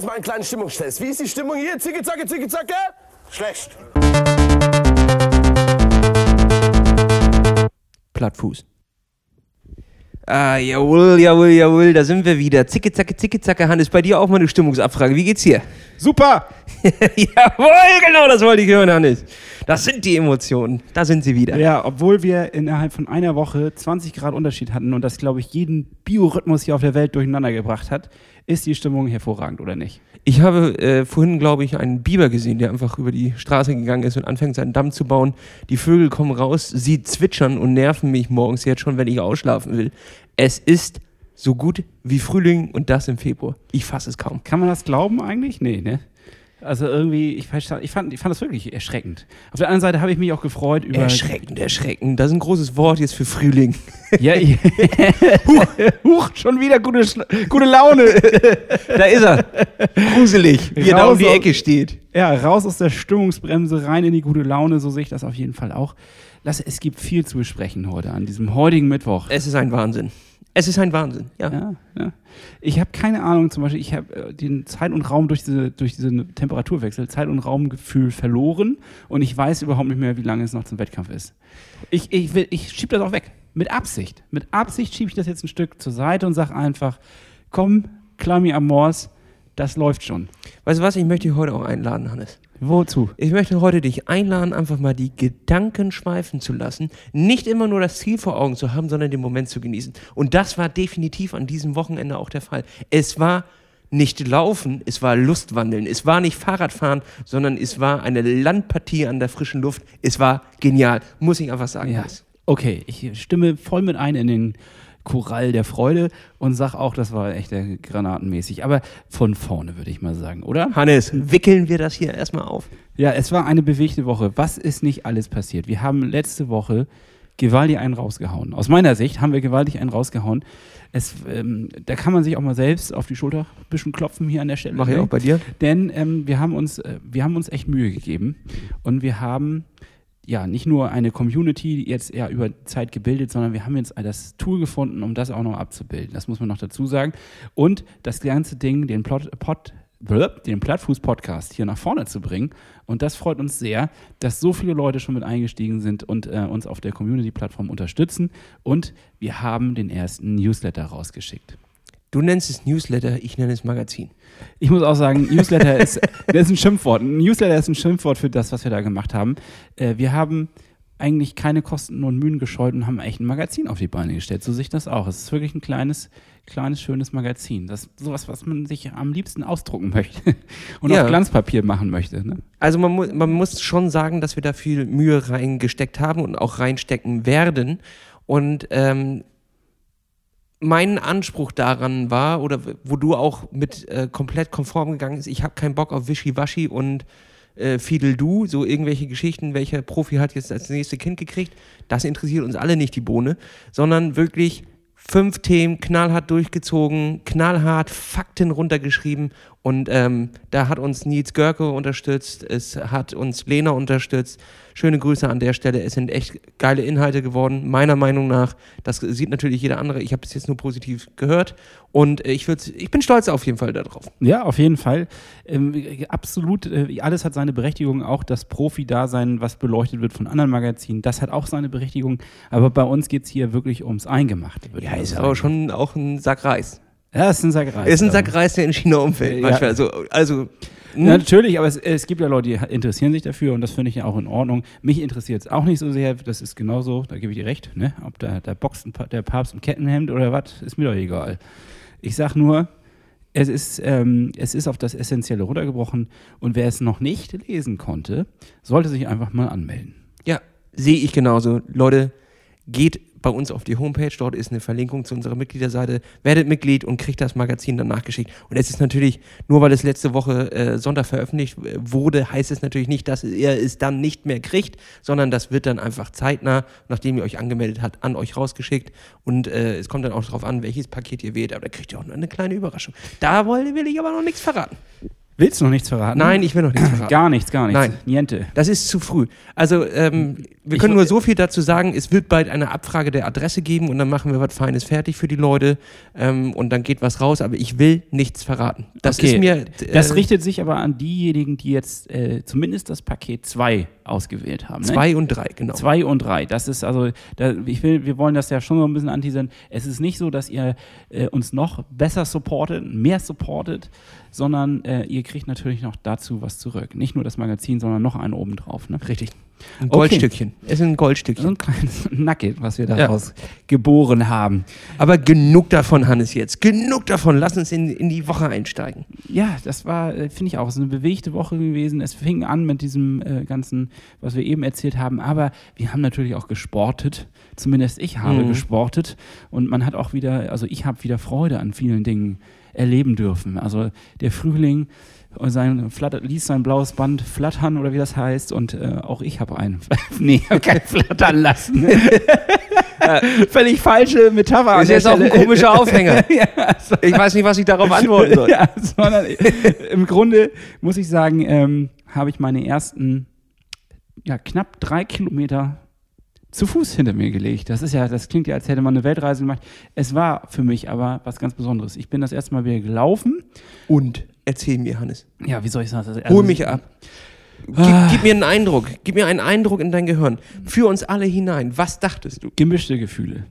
Jetzt mal einen kleinen Stimmungstest. Wie ist die Stimmung hier? Zicke, zacke, zicke, zacke? Schlecht. Plattfuß. Ah, jawohl, jawohl, jawohl, da sind wir wieder. Zicke, zacke, zicke, zacke, Hannes, bei dir auch mal eine Stimmungsabfrage. Wie geht's hier? Super! jawohl, genau, das wollte ich hören, Hannes. Das sind die Emotionen. Da sind sie wieder. Ja, obwohl wir innerhalb von einer Woche 20 Grad Unterschied hatten und das, glaube ich, jeden Biorhythmus hier auf der Welt durcheinander gebracht hat, ist die Stimmung hervorragend, oder nicht? Ich habe äh, vorhin, glaube ich, einen Biber gesehen, der einfach über die Straße gegangen ist und anfängt, seinen Damm zu bauen. Die Vögel kommen raus, sie zwitschern und nerven mich morgens jetzt schon, wenn ich ausschlafen will. Es ist so gut wie Frühling und das im Februar. Ich fasse es kaum. Kann man das glauben eigentlich? Nee, ne? Also irgendwie, ich, ich, fand, ich fand das wirklich erschreckend. Auf der anderen Seite habe ich mich auch gefreut über. Erschreckend, erschreckend. Das ist ein großes Wort jetzt für Frühling. Ja, ich, huch, huch, schon wieder gute, gute Laune. da ist er. Gruselig, wie er da um die Ecke steht. Ja, raus aus der Stimmungsbremse, rein in die gute Laune, so sehe ich das auf jeden Fall auch. Lass, es gibt viel zu besprechen heute, an diesem heutigen Mittwoch. Es ist ein Wahnsinn. Es ist ein Wahnsinn, ja. ja, ja. Ich habe keine Ahnung, zum Beispiel, ich habe äh, den Zeit und Raum durch diese, durch diesen Temperaturwechsel, Zeit- und Raumgefühl verloren und ich weiß überhaupt nicht mehr, wie lange es noch zum Wettkampf ist. Ich, ich, ich schiebe das auch weg. Mit Absicht. Mit Absicht schiebe ich das jetzt ein Stück zur Seite und sage einfach, komm, Klami Amors, das läuft schon. Weißt du was, ich möchte dich heute auch einladen, Hannes. Wozu? Ich möchte heute dich einladen, einfach mal die Gedanken schweifen zu lassen. Nicht immer nur das Ziel vor Augen zu haben, sondern den Moment zu genießen. Und das war definitiv an diesem Wochenende auch der Fall. Es war nicht Laufen, es war Lustwandeln. Es war nicht Fahrradfahren, sondern es war eine Landpartie an der frischen Luft. Es war genial, muss ich einfach sagen. Ja. Okay, ich stimme voll mit ein in den Chorall der Freude und sag auch, das war echt granatenmäßig. Aber von vorne würde ich mal sagen, oder? Hannes, wickeln wir das hier erstmal auf. Ja, es war eine bewegte Woche. Was ist nicht alles passiert? Wir haben letzte Woche gewaltig einen rausgehauen. Aus meiner Sicht haben wir gewaltig einen rausgehauen. Es, ähm, da kann man sich auch mal selbst auf die Schulter ein bisschen klopfen hier an der Stelle. Mach ich auch bei dir. Denn ähm, wir, haben uns, äh, wir haben uns echt Mühe gegeben und wir haben ja, nicht nur eine Community jetzt ja über Zeit gebildet, sondern wir haben jetzt das Tool gefunden, um das auch noch abzubilden. Das muss man noch dazu sagen. Und das ganze Ding, den Plot, Pod, den Plattfuß-Podcast hier nach vorne zu bringen. Und das freut uns sehr, dass so viele Leute schon mit eingestiegen sind und äh, uns auf der Community-Plattform unterstützen. Und wir haben den ersten Newsletter rausgeschickt. Du nennst es Newsletter, ich nenne es Magazin. Ich muss auch sagen, Newsletter ist, das ist ein Schimpfwort. Newsletter ist ein Schimpfwort für das, was wir da gemacht haben. Äh, wir haben eigentlich keine Kosten und Mühen gescheut und haben echt ein Magazin auf die Beine gestellt. So sehe ich das auch. Es ist wirklich ein kleines, kleines, schönes Magazin. Das ist sowas, was man sich am liebsten ausdrucken möchte und ja. auf Glanzpapier machen möchte. Ne? Also man, mu man muss schon sagen, dass wir da viel Mühe reingesteckt haben und auch reinstecken werden. Und ähm, mein Anspruch daran war, oder wo du auch mit äh, komplett konform gegangen bist, ich habe keinen Bock auf Wischiwaschi und äh, Fiedel Du, so irgendwelche Geschichten, welcher Profi hat jetzt das nächste Kind gekriegt, das interessiert uns alle nicht die Bohne, sondern wirklich fünf Themen knallhart durchgezogen, knallhart Fakten runtergeschrieben und ähm, da hat uns Nils Görke unterstützt, es hat uns Lena unterstützt, Schöne Grüße an der Stelle. Es sind echt geile Inhalte geworden, meiner Meinung nach. Das sieht natürlich jeder andere. Ich habe es jetzt nur positiv gehört. Und ich, ich bin stolz auf jeden Fall darauf. Ja, auf jeden Fall. Ähm, absolut, äh, alles hat seine Berechtigung. Auch das Profi-Dasein, was beleuchtet wird von anderen Magazinen, das hat auch seine Berechtigung. Aber bei uns geht es hier wirklich ums Eingemachte. Ja, ist aber schon auch ein Sack Reis. Ja, ist ein Sack Reis. Ist ein Sack Reis, der in China umfällt. Ja. Manchmal. Also, also hm? Natürlich, aber es, es, gibt ja Leute, die interessieren sich dafür und das finde ich ja auch in Ordnung. Mich interessiert es auch nicht so sehr, das ist genauso, da gebe ich dir recht, ne? ob da, da boxt der Papst im Kettenhemd oder was, ist mir doch egal. Ich sage nur, es ist, ähm, es ist auf das Essentielle runtergebrochen und wer es noch nicht lesen konnte, sollte sich einfach mal anmelden. Ja, sehe ich genauso. Leute, geht bei uns auf die Homepage. Dort ist eine Verlinkung zu unserer Mitgliederseite. Werdet Mitglied und kriegt das Magazin dann nachgeschickt. Und es ist natürlich, nur weil es letzte Woche äh, Sonntag veröffentlicht wurde, heißt es natürlich nicht, dass ihr es dann nicht mehr kriegt, sondern das wird dann einfach zeitnah, nachdem ihr euch angemeldet habt, an euch rausgeschickt. Und äh, es kommt dann auch darauf an, welches Paket ihr wählt. Aber da kriegt ihr auch noch eine kleine Überraschung. Da will ich aber noch nichts verraten. Willst du noch nichts verraten? Nein, ich will noch nichts verraten. Gar nichts, gar nichts. Nein. Niente. Das ist zu früh. Also, ähm, wir Ich- können nur so viel dazu sagen. Es wird bald eine Abfrage der Adresse geben und dann machen wir was Feines fertig für die Leute ähm, und dann geht was raus. Aber ich will nichts verraten. Das Okay. ist mir. Äh, Das richtet sich aber an diejenigen, die jetzt äh, zumindest das Paket 2 ausgewählt haben. Ne? zwei und drei, genau. Zwei und drei. Das ist also, da, ich will, wir wollen das ja schon so ein bisschen anteasern. Es ist nicht so, dass ihr äh, uns noch besser supportet, mehr supportet, sondern äh, ihr kriegt natürlich noch dazu was zurück. Nicht nur das Magazin, sondern noch einen obendrauf. Ne? Richtig. Ein Okay. Goldstückchen. Es ist ein So Goldstückchen. ein kleines Nugget, was wir daraus geboren haben. Aber genug davon, Hannes, jetzt. Genug davon. Lass uns in, in die Woche einsteigen. Ja, das war, äh, finde ich auch, ist eine bewegte Woche gewesen. Es fing an mit diesem äh, ganzen, was wir eben erzählt haben, aber wir haben natürlich auch gesportet. Zumindest ich habe Mhm. gesportet und man hat auch wieder, also ich habe wieder Freude an vielen Dingen erleben dürfen. Also der Frühling sein, flattert, ließ sein blaues Band flattern oder wie das heißt und äh, auch ich habe einen, nee, habe keinen flattern lassen. Völlig falsche Metapher. Ist jetzt auch ein Stelle. komischer Aufhänger. Ich weiß nicht, was ich darauf antworten soll. ja, sondern im Grunde muss ich sagen, ähm, habe ich meine ersten ja, knapp drei Kilometer zu Fuß hinter mir gelegt. Das ist ja, das klingt ja, als hätte man eine Weltreise gemacht. Es war für mich aber was ganz Besonderes. Ich bin das erste Mal wieder gelaufen. Und erzähl mir, Hannes. Ja, wie soll ich sagen? Also, Hol mich ab. Gib, Ah. gib mir einen Eindruck. Gib mir einen Eindruck in dein Gehirn. Führ uns alle hinein. Was dachtest du? Gemischte Gefühle.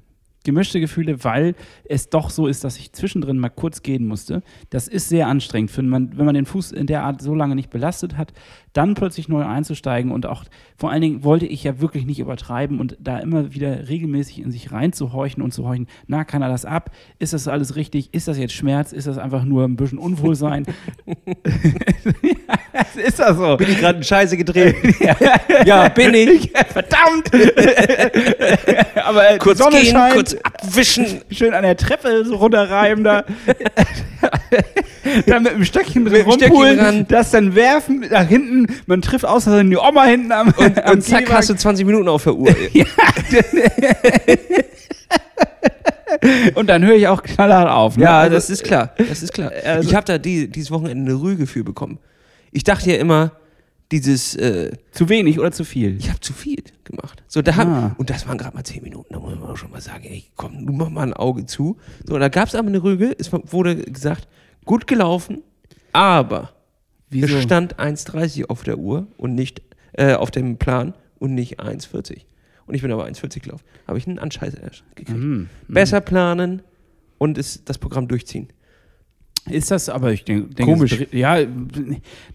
Gemischte Gefühle, weil es doch so ist, dass ich zwischendrin mal kurz gehen musste. Das ist sehr anstrengend, wenn man, wenn man den Fuß in der Art so lange nicht belastet hat, dann plötzlich neu einzusteigen und auch vor allen Dingen wollte ich ja wirklich nicht übertreiben und da immer wieder regelmäßig in sich reinzuhorchen und zu horchen, na, kann er das ab? Ist das alles richtig? Ist das jetzt Schmerz? Ist das einfach nur ein bisschen Unwohlsein? ist das so? Bin ich gerade in Scheiße gedreht? ja, bin ich. Verdammt! Aber äh, Kurz Sonne gehen, scheint. kurz abwischen. schön an der Treppe so runterreiben da. dann mit dem Stöckchen drin rumpulen, das dann werfen nach hinten. Man trifft außerdem die Oma hinten am, Und, am und zack, Gehwagen. hast du 20 Minuten auf der Uhr. Und dann höre ich auch knallhart auf. Ne? Ja, Also, das ist klar. Das ist klar. Also- ich habe da die, dieses Wochenende eine Rüge für bekommen. Ich dachte ja immer, dieses, äh, zu wenig oder zu viel. ich habe zu viel gemacht. So, da hab, Ah. Und das waren gerade mal 10 Minuten. Auch schon mal sagen, ey, komm, du mach mal ein Auge zu. So, da gab es aber eine Rüge. Es wurde gesagt, gut gelaufen, aber Wieso? es stand 1,30 auf der Uhr und nicht, äh, auf dem Plan und nicht 1,40. Und ich bin aber 1,40 gelaufen. Habe ich einen Anscheiß gekriegt. Mhm. Besser planen und es, das Programm durchziehen. Ist das aber, ich denke, denke Komisch. ja,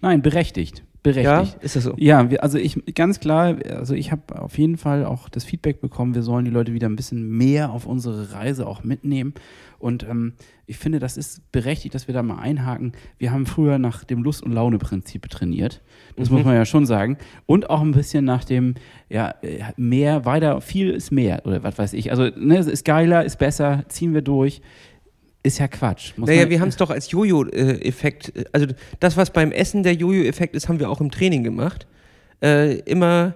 nein, berechtigt. Ja, Berechtigt. ist das so? Ja, wir, also ich ganz klar, also ich habe auf jeden Fall auch das Feedback bekommen, wir sollen die Leute wieder ein bisschen mehr auf unsere Reise auch mitnehmen. Und ähm, ich finde, das ist berechtigt, dass wir da mal einhaken. Wir haben früher nach dem Lust- und Laune-Prinzip trainiert. Das Mhm. muss man ja schon sagen. Und auch ein bisschen nach dem, ja, äh, mehr, weiter, viel ist mehr oder was weiß ich. Also, ne, es ist geiler, ist besser, ziehen wir durch. Ist ja Quatsch. Muss Naja, wir haben es doch als Jojo-Effekt, äh, also das, was beim Essen der Jojo-Effekt ist, haben wir auch im Training gemacht. Äh, immer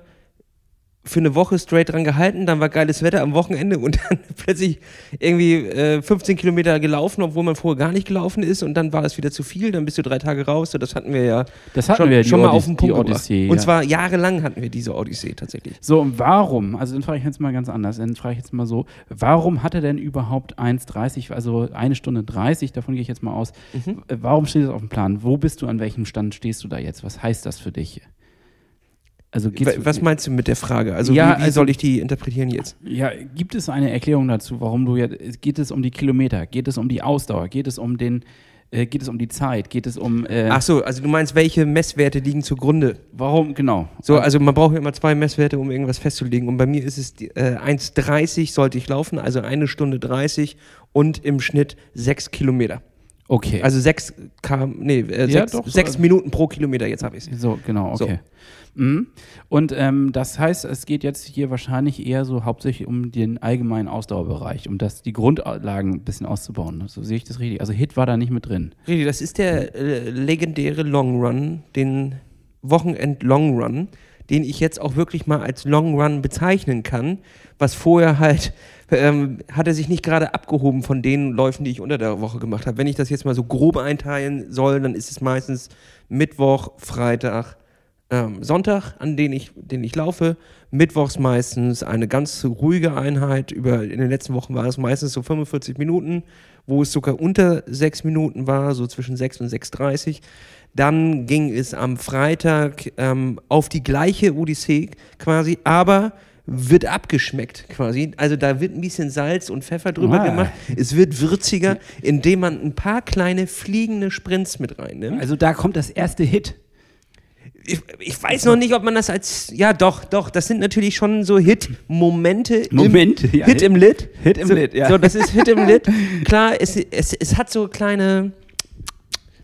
für eine Woche straight dran gehalten, dann war geiles Wetter am Wochenende und dann plötzlich irgendwie äh, 15 Kilometer gelaufen, obwohl man vorher gar nicht gelaufen ist und dann war das wieder zu viel, dann bist du drei Tage raus. So, das hatten wir ja Das hatten schon, wir, schon mal auf den Punkt gebracht. Odyssee, Und ja. zwar jahrelang hatten wir diese Odyssee tatsächlich. So, und warum, also dann frage ich jetzt mal ganz anders, dann frage ich jetzt mal so, warum hat er denn überhaupt 1,30, also eine Stunde 30, davon gehe ich jetzt mal aus, Mhm. Warum steht das auf dem Plan? Wo bist du, an welchem Stand stehst du da jetzt? Was heißt das für dich? Also Was meinst du mit der Frage? Also Ja, wie, wie also- soll ich die interpretieren jetzt? Ja, gibt es eine Erklärung dazu, warum du jetzt, geht es um die Kilometer, geht es um die Ausdauer, geht es um den, äh, geht es um die Zeit, geht es um, äh, Ach so, also du meinst, welche Messwerte liegen zugrunde? warum, genau. So, also man braucht ja immer zwei Messwerte, um irgendwas festzulegen. Und bei mir ist es äh, 1,30 sollte ich laufen, also eine Stunde 30 und im Schnitt sechs Kilometer. Okay. Also sechs, km, nee, äh, Ja, sechs, so- sechs Minuten pro Kilometer, jetzt habe ich es. So, genau, So. okay. Mhm. Und ähm, das heißt, es geht jetzt hier wahrscheinlich eher so hauptsächlich um den allgemeinen Ausdauerbereich, um das, die Grundlagen ein bisschen auszubauen. So sehe ich das richtig. Also Hit war da nicht mit drin. Richtig, das ist der äh, legendäre Long Run, den Wochenend Long Run, den ich jetzt auch wirklich mal als Long Run bezeichnen kann, was vorher halt ähm, hat er sich nicht gerade abgehoben von den Läufen, die ich unter der Woche gemacht habe. Wenn ich das jetzt mal so grob einteilen soll, dann ist es meistens Mittwoch, Freitag, ähm, Sonntag, an denen ich, den ich laufe. Mittwochs meistens eine ganz ruhige Einheit. Über, in den letzten Wochen war es meistens so 45 Minuten, wo es sogar unter 6 Minuten war, so zwischen 6 und 6,30. Dann ging es am Freitag ähm, auf die gleiche Odyssee quasi, aber wird abgeschmeckt quasi. Also da wird ein bisschen Salz und Pfeffer drüber Ah. gemacht. Es wird würziger, indem man ein paar kleine fliegende Sprints mit reinnimmt. Also da kommt das erste Hit. Ich, ich weiß noch nicht, ob man das als. Ja, doch, doch. Das sind natürlich schon so Hit-Momente. Momente, im, ja. Hit im Lit. Hit im so, Lit, ja. So, das ist Hit im Lit. Klar, es, es, es hat so kleine.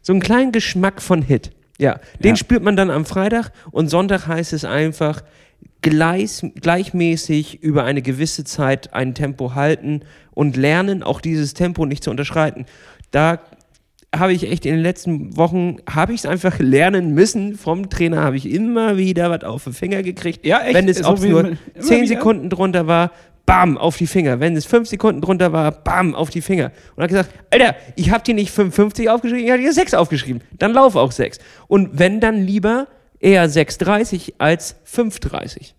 So einen kleinen Geschmack von Hit. Ja, den Ja. spürt man dann am Freitag und Sonntag heißt es einfach gleich, gleichmäßig über eine gewisse Zeit ein Tempo halten und lernen, auch dieses Tempo nicht zu unterschreiten. Da habe ich echt in den letzten Wochen, habe ich es einfach lernen müssen. Vom Trainer habe ich immer wieder was auf den Finger gekriegt. Ja, echt? Wenn es So wie nur mit- immer 10 wieder? Sekunden drunter war, bam, auf die Finger. Wenn es 5 Sekunden drunter war, bam, auf die Finger. Und hat gesagt, Alter, ich habe dir nicht 55 aufgeschrieben, ich habe dir 6 aufgeschrieben. Dann lauf auch 6. Und wenn dann lieber eher 6,30 als 5,30.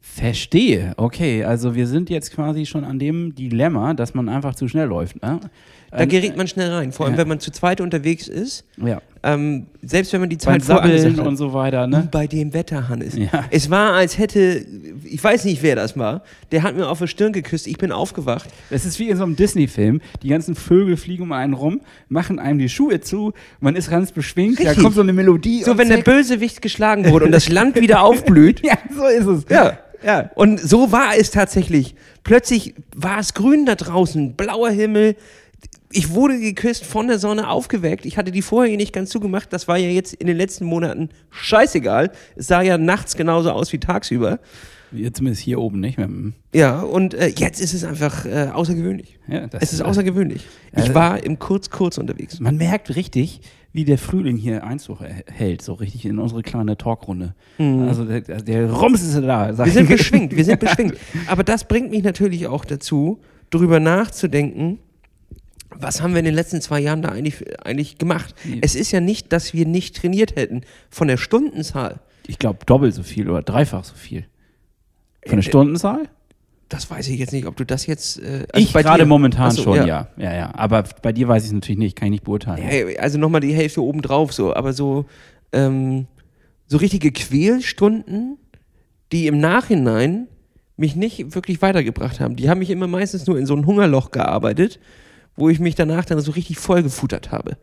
Verstehe. Okay, also wir sind jetzt quasi schon an dem Dilemma, dass man einfach zu schnell läuft. Ne? Da gerät man schnell rein. Vor allem, ja. wenn man zu zweit unterwegs ist. Ja. Ähm, selbst wenn man die Zeit vorangesagt Sabbeln hat. und so weiter, ne? Bei dem Wetter, Hannes. Ja. Es war, als hätte, ich weiß nicht, wer das war, der hat mir auf die Stirn geküsst, ich bin aufgewacht. Das ist wie in so einem Disney-Film. Die ganzen Vögel fliegen um einen rum, machen einem die Schuhe zu, man ist ganz beschwingt, da Richtig. kommt so eine Melodie. So, wenn der zack. Bösewicht geschlagen wurde und das Land wieder aufblüht. Ja, so ist es. Ja. Ja. Und so war es tatsächlich. Plötzlich war es grün da draußen, blauer Himmel. Ich wurde geküsst, von der Sonne aufgeweckt. Ich hatte die Vorhänge nicht ganz zugemacht. Das war ja jetzt in den letzten Monaten scheißegal. Es sah ja nachts genauso aus wie tagsüber. Ja, Zumindest hier oben, nicht? Ja, und äh, jetzt ist es einfach äh, außergewöhnlich. Ja, Es ist außergewöhnlich. Ich Also- war im Kurz-Kurz unterwegs. Man merkt richtig, wie der Frühling hier Einzug hält, so richtig in unsere kleine Talkrunde. Also der, der Rums ist da. Mhm. Wir sind ich. beschwingt, wir sind beschwingt. Aber das bringt mich natürlich auch dazu, darüber nachzudenken, was haben wir in den letzten zwei Jahren da eigentlich, eigentlich gemacht? Ja. Es ist ja nicht, dass wir nicht trainiert hätten. Von der Stundenzahl, Ich glaube doppelt so viel oder dreifach so viel. Von der Äh, Stundenzahl? das weiß ich jetzt nicht, ob du das jetzt. Äh, also ich gerade momentan so, schon, ja. ja. Ja, Aber bei dir weiß ich es natürlich nicht, kann ich nicht beurteilen. Hey, Also nochmal die Hälfte obendrauf so, aber so, ähm, so richtige Quälstunden, die im Nachhinein mich nicht wirklich weitergebracht haben. Die haben mich immer meistens nur in so ein Hungerloch gearbeitet, wo ich mich danach dann so richtig vollgefuttert habe.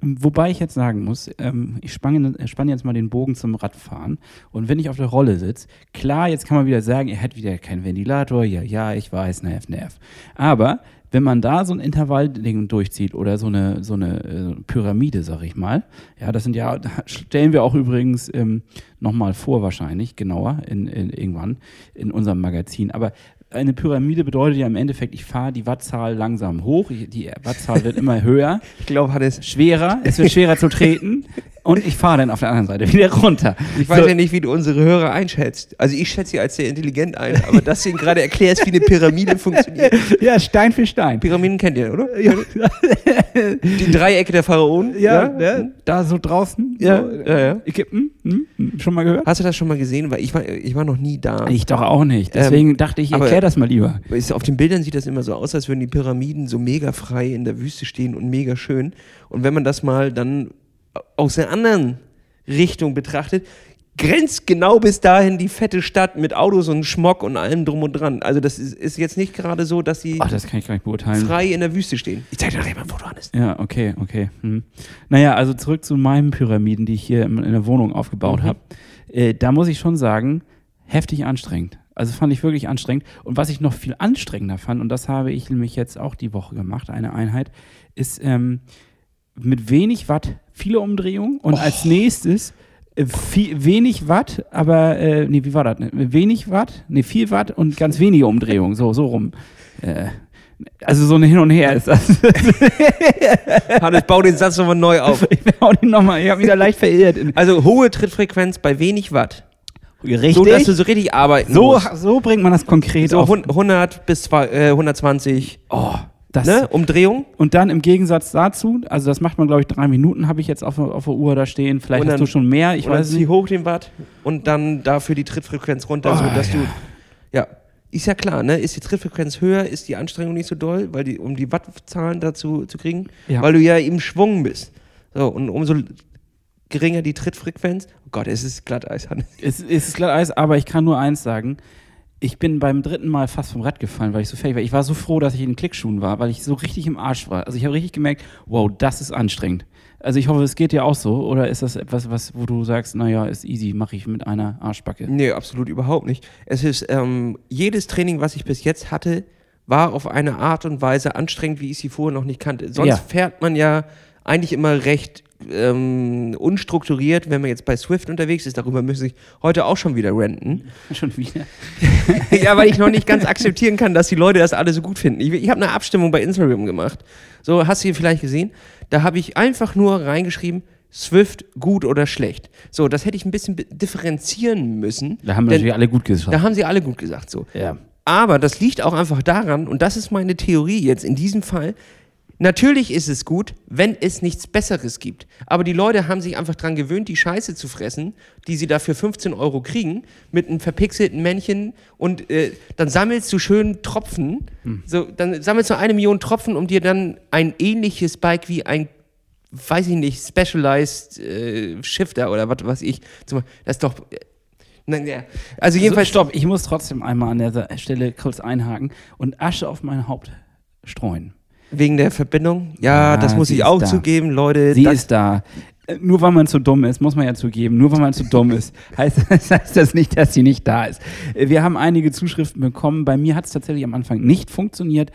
Wobei ich jetzt sagen muss, ähm, ich spanne, äh, spanne jetzt mal den Bogen zum Radfahren und wenn ich auf der Rolle sitze, klar, jetzt kann man wieder sagen, er hat wieder keinen Ventilator, ja, ja, ich weiß, nerv, nerv. Aber wenn man da so ein Intervallding durchzieht oder so eine, so eine äh, Pyramide, sag ich mal, ja, das sind ja, stellen wir auch übrigens ähm, nochmal vor wahrscheinlich, genauer, in, in, irgendwann in unserem Magazin, aber eine Pyramide bedeutet ja im Endeffekt, ich fahre die Wattzahl langsam hoch, ich, die Wattzahl wird immer höher. Ich glaube, Hannes, schwerer, es wird schwerer zu treten und ich fahre dann auf der anderen Seite wieder runter. ich weiß So, ja nicht, wie du unsere Hörer einschätzt. Also ich schätze sie als sehr intelligent ein, aber dass du ihnen gerade erklärst, wie eine Pyramide funktioniert. ja, Stein für Stein. Pyramiden kennt ihr, oder? Die Dreiecke der Pharaonen. Ja, ne? da so draußen. Ja, so, ja, ja. Ägypten, hm? Hm, schon mal gehört? Hast du das schon mal gesehen? Weil ich war, ich war noch nie da. Ich doch auch nicht. Deswegen Ähm, dachte ich, erklär das mal lieber. Ist- Auf den Bildern sieht das immer so aus, als würden die Pyramiden so mega frei in der Wüste stehen und mega schön. Und wenn man das mal dann aus der anderen Richtung betrachtet, grenzt genau bis dahin die fette Stadt mit Autos und Schmock und allem drum und dran. Also das ist, ist jetzt nicht gerade so, dass sie Ach, das kann ich gar nicht beurteilen. frei in der Wüste stehen. Ich zeig dir nachher mal ein Foto, Hannes. Ja, okay, okay. Hm. Naja, also zurück zu meinen Pyramiden, die ich hier in, in der Wohnung aufgebaut Mhm. habe. Äh, da muss ich schon sagen, heftig anstrengend. Also fand ich wirklich anstrengend. Und was ich noch viel anstrengender fand, und das habe ich nämlich jetzt auch die Woche gemacht, eine Einheit, ist ähm, mit wenig Watt viele Umdrehungen und als nächstes äh, viel, wenig Watt, aber, äh, nee, wie war das? Wenig Watt, nee, viel Watt und ganz wenige Umdrehungen, so, so rum. Äh, also so ein Hin und Her ist das. Hannes, bau den Satz nochmal neu auf. Ich hau den nochmal, ich habe mich da leicht verirrt. Also hohe Trittfrequenz bei wenig Watt. Richtig. So, dass du so richtig arbeiten so, musst. so bringt man das konkret So auf. hun- 100 bis zwei- äh, 120. Oh, Das, ne? Umdrehung. Und dann im Gegensatz dazu, also das macht man, glaube ich, drei Minuten habe ich jetzt auf, auf der Uhr da stehen. Vielleicht Und hast dann- du schon mehr, ich dann weiß nicht. hoch den Watt und dann dafür die Trittfrequenz runter, Oh, so dass ja. du. Ja. Ist ja klar, ne? Ist die Trittfrequenz höher, ist die Anstrengung nicht so doll, weil die, um die Wattzahlen dazu zu kriegen, Ja. weil du ja im Schwung bist. So, und umso geringer die Trittfrequenz. Oh Gott, es ist Glatteis, Hannes. Es, es ist glatt Eis, aber ich kann nur eins sagen. Ich bin beim dritten Mal fast vom Rad gefallen, weil ich so fertig war. Ich war so froh, dass ich in den Klickschuhen war, weil ich so richtig im Arsch war. Also ich habe richtig gemerkt, wow, das ist anstrengend. Also ich hoffe, es geht dir auch so. Oder ist das etwas, was, wo du sagst, naja, ist easy, mache ich mit einer Arschbacke? Nee, absolut überhaupt nicht. Es ist, ähm, jedes Training, was ich bis jetzt hatte, war auf eine Art und Weise anstrengend, wie ich sie vorher noch nicht kannte. Sonst Ja. fährt man ja eigentlich immer recht ähm, unstrukturiert, wenn man jetzt bei Swift unterwegs ist. Darüber müssen ich heute auch schon wieder renten. Schon wieder. ja, weil ich noch nicht ganz akzeptieren kann, dass die Leute das alle so gut finden. Ich, ich habe eine Abstimmung bei Instagram gemacht. So, hast du hier vielleicht gesehen? Da habe ich einfach nur reingeschrieben, Swift gut oder schlecht. So, das hätte ich ein bisschen differenzieren müssen. Da haben natürlich alle gut gesagt. Da haben sie alle gut gesagt. So. Ja. Aber das liegt auch einfach daran, und das ist meine Theorie jetzt in diesem Fall, natürlich ist es gut, wenn es nichts Besseres gibt. Aber die Leute haben sich einfach dran gewöhnt, die Scheiße zu fressen, die sie dafür 15 Euro kriegen, mit einem verpixelten Männchen und äh, dann sammelst du schön Tropfen, so, dann sammelst du eine Million Tropfen, um dir dann ein ähnliches Bike wie ein weiß ich nicht, Specialized äh, Shifter oder was weiß ich. Zum, das ist doch. Äh, nein, ja. Also jedenfalls. so, stopp, ich muss trotzdem einmal an der Stelle kurz einhaken und Asche auf mein Haupt streuen. Wegen der Verbindung? Ja, Ah, das muss ich auch da. zugeben, Leute. Sie ist da. Äh, Nur weil man zu dumm ist, muss man ja zugeben, nur weil man zu dumm ist, heißt, das heißt das nicht, dass sie nicht da ist. Äh, Wir haben einige Zuschriften bekommen. Bei mir hat es tatsächlich am Anfang nicht funktioniert.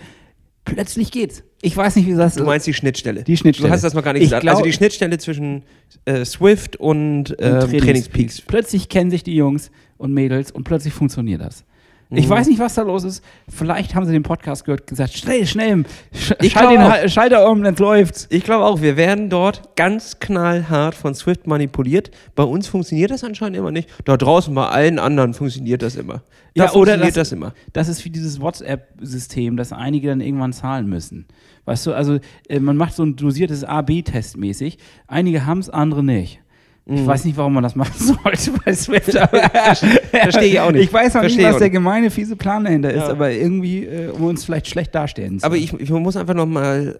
Plötzlich geht's. Ich weiß nicht, wie das du meinst die Schnittstelle. Die Schnittstelle. Du hast das noch gar nicht Ich gesagt. also die Schnittstelle zwischen äh, Swift und, ähm, Trainingspeaks. Plötzlich kennen sich die Jungs und Mädels und plötzlich funktioniert das. Ich Mhm. weiß nicht, was da los ist. Vielleicht haben sie den Podcast gehört und gesagt, schnell, schnell, sch Ich schalt den Ha- Schalter um, dann läuft's. Ich glaube auch, wir werden dort ganz knallhart von Swift manipuliert. Bei uns funktioniert das anscheinend immer nicht. Da draußen bei allen anderen funktioniert das immer. Da Ja, oder funktioniert das- das immer. Das ist wie dieses WhatsApp-System, dass einige dann irgendwann zahlen müssen. Weißt du, also äh, man macht so ein dosiertes A-B-Test mäßig. Einige haben es, andere nicht. Ich weiß nicht, warum man das machen sollte bei Swift. aber- Verstehe ich auch nicht. Ich weiß auch nicht, Verstehe ich was der nicht. gemeine, fiese Plan dahinter ist, Ja. aber irgendwie, äh, um uns vielleicht schlecht darstellen zu Aber ich, ich muss einfach noch mal,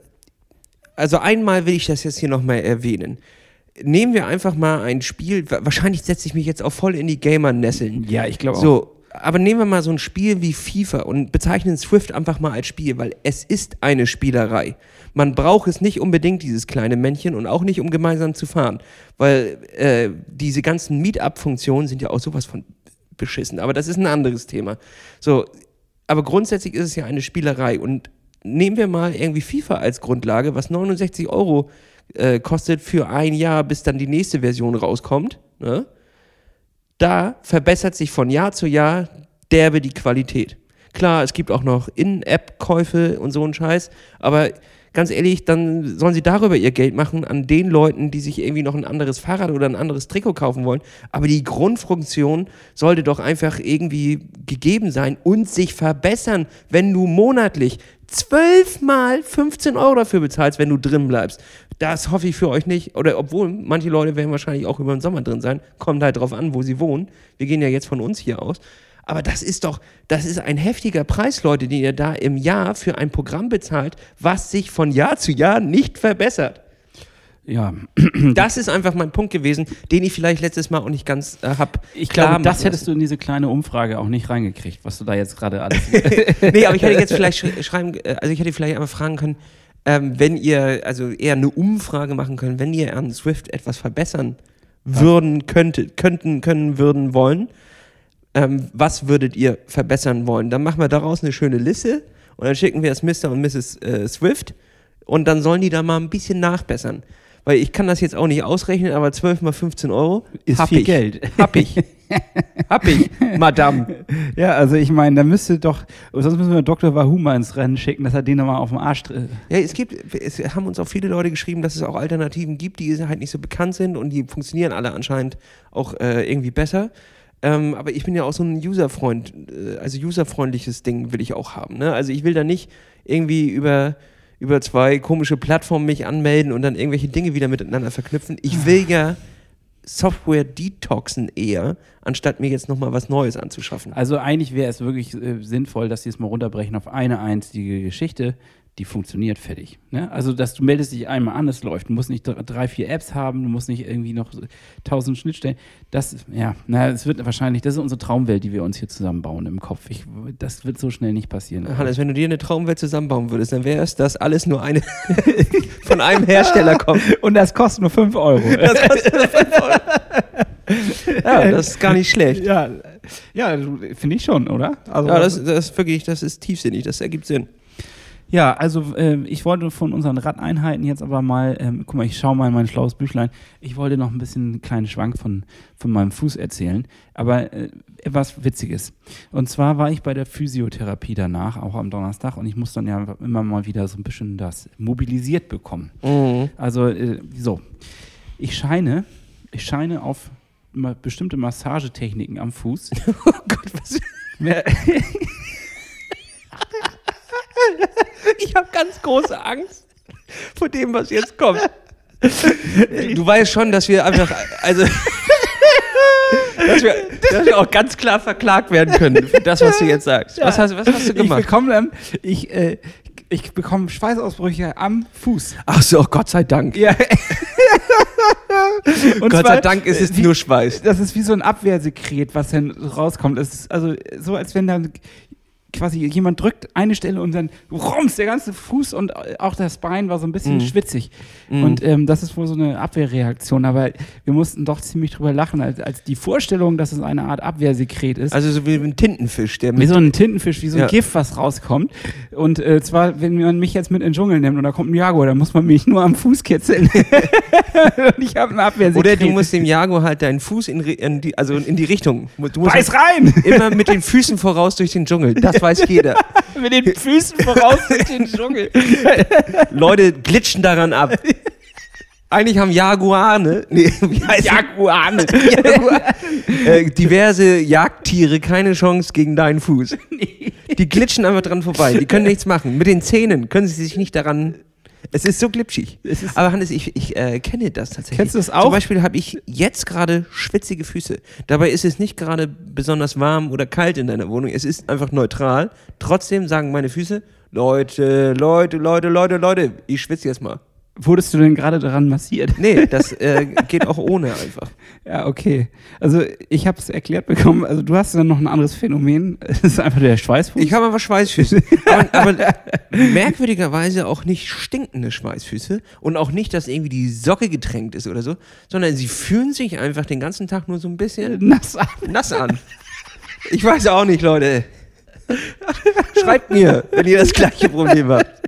also einmal will ich das jetzt hier noch mal erwähnen. Nehmen wir einfach mal ein Spiel, wa- wahrscheinlich setze ich mich jetzt auch voll in die Gamer-Nesseln. Ja, ich glaube auch. So, aber nehmen wir mal so ein Spiel wie FIFA und bezeichnen Swift einfach mal als Spiel, weil es ist eine Spielerei. Man braucht es nicht unbedingt, dieses kleine Männchen, und auch nicht, um gemeinsam zu fahren. Weil äh, diese ganzen Meetup-Funktionen sind ja auch sowas von beschissen. Aber das ist ein anderes Thema. So, aber grundsätzlich ist es ja eine Spielerei. Und nehmen wir mal irgendwie FIFA als Grundlage, was 69 Euro äh, kostet für ein Jahr, bis dann die nächste Version rauskommt. Ne? da verbessert sich von Jahr zu Jahr derbe die Qualität. Klar, es gibt auch noch In-App-Käufe und so einen Scheiß, aber ganz ehrlich, dann sollen sie darüber ihr Geld machen an den Leuten, die sich irgendwie noch ein anderes Fahrrad oder ein anderes Trikot kaufen wollen. Aber die Grundfunktion sollte doch einfach irgendwie gegeben sein und sich verbessern, wenn du monatlich zwölfmal 15 Euro dafür bezahlst, wenn du drin bleibst. Das hoffe ich für euch nicht. Oder obwohl, manche Leute werden wahrscheinlich auch über den Sommer drin sein. Kommt halt drauf an, wo sie wohnen. Wir gehen ja jetzt von uns hier aus. Aber das ist doch, das ist ein heftiger Preis, Leute, den ihr da im Jahr für ein Programm bezahlt, was sich von Jahr zu Jahr nicht verbessert. ja, Das ist einfach mein Punkt gewesen, den ich vielleicht letztes Mal auch nicht ganz äh, hab. ich glaube, das hättest du in diese kleine Umfrage auch nicht reingekriegt, was du da jetzt gerade alles. nee, aber ich hätte jetzt vielleicht sch schreiben, äh, also ich hätte vielleicht einmal fragen können, ähm, wenn ihr, also eher eine Umfrage machen können, wenn ihr an Swift etwas verbessern würden, könntet, könnten, können, würden, wollen, ähm, was würdet ihr verbessern wollen? Dann machen wir daraus eine schöne Liste und dann schicken wir es Mr. und Mrs. Äh, Swift und dann sollen die da mal ein bisschen nachbessern. Weil ich kann das jetzt auch nicht ausrechnen, aber 12 mal 15 Euro Ist hab viel ich. Geld. Hab ich. hab ich, Madame. ja, also ich meine, da müsste doch, sonst müssen wir Dr. Wahoo mal ins Rennen schicken, dass er den nochmal auf dem Arsch. tr- Ja, es gibt, es haben uns auch viele Leute geschrieben, dass es auch Alternativen gibt, die halt nicht so bekannt sind und die funktionieren alle anscheinend auch äh, irgendwie besser. Ähm, aber ich bin ja auch so ein User-Freund, äh, also userfreundliches Ding will ich auch haben. Ne? Also ich will da nicht irgendwie über über zwei komische Plattformen mich anmelden und dann irgendwelche Dinge wieder miteinander verknüpfen. Ich will ja Software detoxen eher, anstatt mir jetzt nochmal was Neues anzuschaffen. Also eigentlich wäre es wirklich äh, sinnvoll, dass sie es mal runterbrechen auf eine einzige Geschichte, die funktioniert fertig. Ne? Also, dass du meldest dich einmal an, es läuft. Du musst nicht dr- drei, vier Apps haben, du musst nicht irgendwie noch tausend Schnittstellen. Das, ja, na, es wird wahrscheinlich, das ist unsere Traumwelt, die wir uns hier zusammenbauen im Kopf. Ich, das wird so schnell nicht passieren. Hannes, wenn du dir eine Traumwelt zusammenbauen würdest, dann wäre es, dass alles nur eine von einem Hersteller kommt. Und das kostet nur 5 Euro. Das kostet nur fünf Euro. Ja, das ist gar nicht schlecht. ja, ja finde ich schon, oder? Also, Ja, das, das ist wirklich, das ist tiefsinnig, das ergibt Sinn. Ja, also äh, ich wollte von unseren Radeinheiten jetzt aber mal, ähm, guck mal, ich schaue mal in mein schlaues Büchlein. Ich wollte noch ein bisschen einen kleinen Schwank von, von meinem Fuß erzählen, aber äh, etwas Witziges. Und zwar war ich bei der Physiotherapie danach, auch am Donnerstag, und ich muss dann ja immer mal wieder so ein bisschen das mobilisiert bekommen. Mhm. Also äh, so, ich scheine, ich scheine auf ma bestimmte Massagetechniken am Fuß. Oh Gott, was. Ich habe ganz große Angst vor dem, was jetzt kommt. Du weißt schon, dass wir einfach, also, dass wir, dass wir auch ganz klar verklagt werden können für das, was du jetzt sagst. Was hast, was hast du Ich gemacht? bekomme, ähm, ich, äh, ich bekomme Schweißausbrüche am Fuß. Ach so, Gott sei Dank. Ja. Und Gott zwar, sei Dank ist es wie, nur Schweiß. Das ist wie so ein Abwehrsekret, was dann rauskommt. Es ist also so, als wenn dann quasi jemand drückt eine Stelle und dann rums, der ganze Fuß und auch das Bein war so ein bisschen Mhm. schwitzig. Und ähm, das ist wohl so eine Abwehrreaktion. Aber wir mussten doch ziemlich drüber lachen, als, als die Vorstellung, dass es eine Art Abwehrsekret ist. Also so wie ein Tintenfisch, der Wie so ein Tintenfisch, wie so ein Ja. Gift, was rauskommt. Und äh, zwar, wenn man mich jetzt mit in den Dschungel nimmt und da kommt ein Jaguar, dann muss man mich nur am Fuß kitzeln. und ich habe ein Abwehrsekret. Oder du musst dem Jago halt deinen Fuß in, in die, also in die Richtung. Du musst Beiß rein! immer mit den Füßen voraus durch den Dschungel. Das weiß jeder. mit den Füßen voraus durch den Dschungel. Leute glitschen daran ab. Eigentlich haben Jaguane, nee, wie heißt Jaguane. äh, diverse Jagdtiere keine Chance gegen deinen Fuß. Die glitschen einfach dran vorbei. Die können nichts machen. Mit den Zähnen können sie sich nicht daran. Es ist so glitschig. Ist- Aber Hannes, ich, ich äh, kenne das tatsächlich. Kennst du das auch? Zum Beispiel habe ich jetzt gerade schwitzige Füße. Dabei ist es nicht gerade besonders warm oder kalt in deiner Wohnung. Es ist einfach neutral. Trotzdem sagen meine Füße, Leute, Leute, Leute, Leute, Leute, ich schwitze jetzt mal. Wurdest du denn gerade daran massiert? Nee, das äh, geht auch ohne einfach. Ja, okay. Also ich habe es erklärt bekommen. Also du hast dann noch ein anderes Phänomen. Es ist einfach der Schweißfuß. Ich habe einfach Schweißfüße. aber, aber merkwürdigerweise auch nicht stinkende Schweißfüße und auch nicht, dass irgendwie die Socke getränkt ist oder so, sondern sie fühlen sich einfach den ganzen Tag nur so ein bisschen nass ab. nass an. Ich weiß auch nicht, Leute. Schreibt mir, wenn ihr das gleiche Problem habt.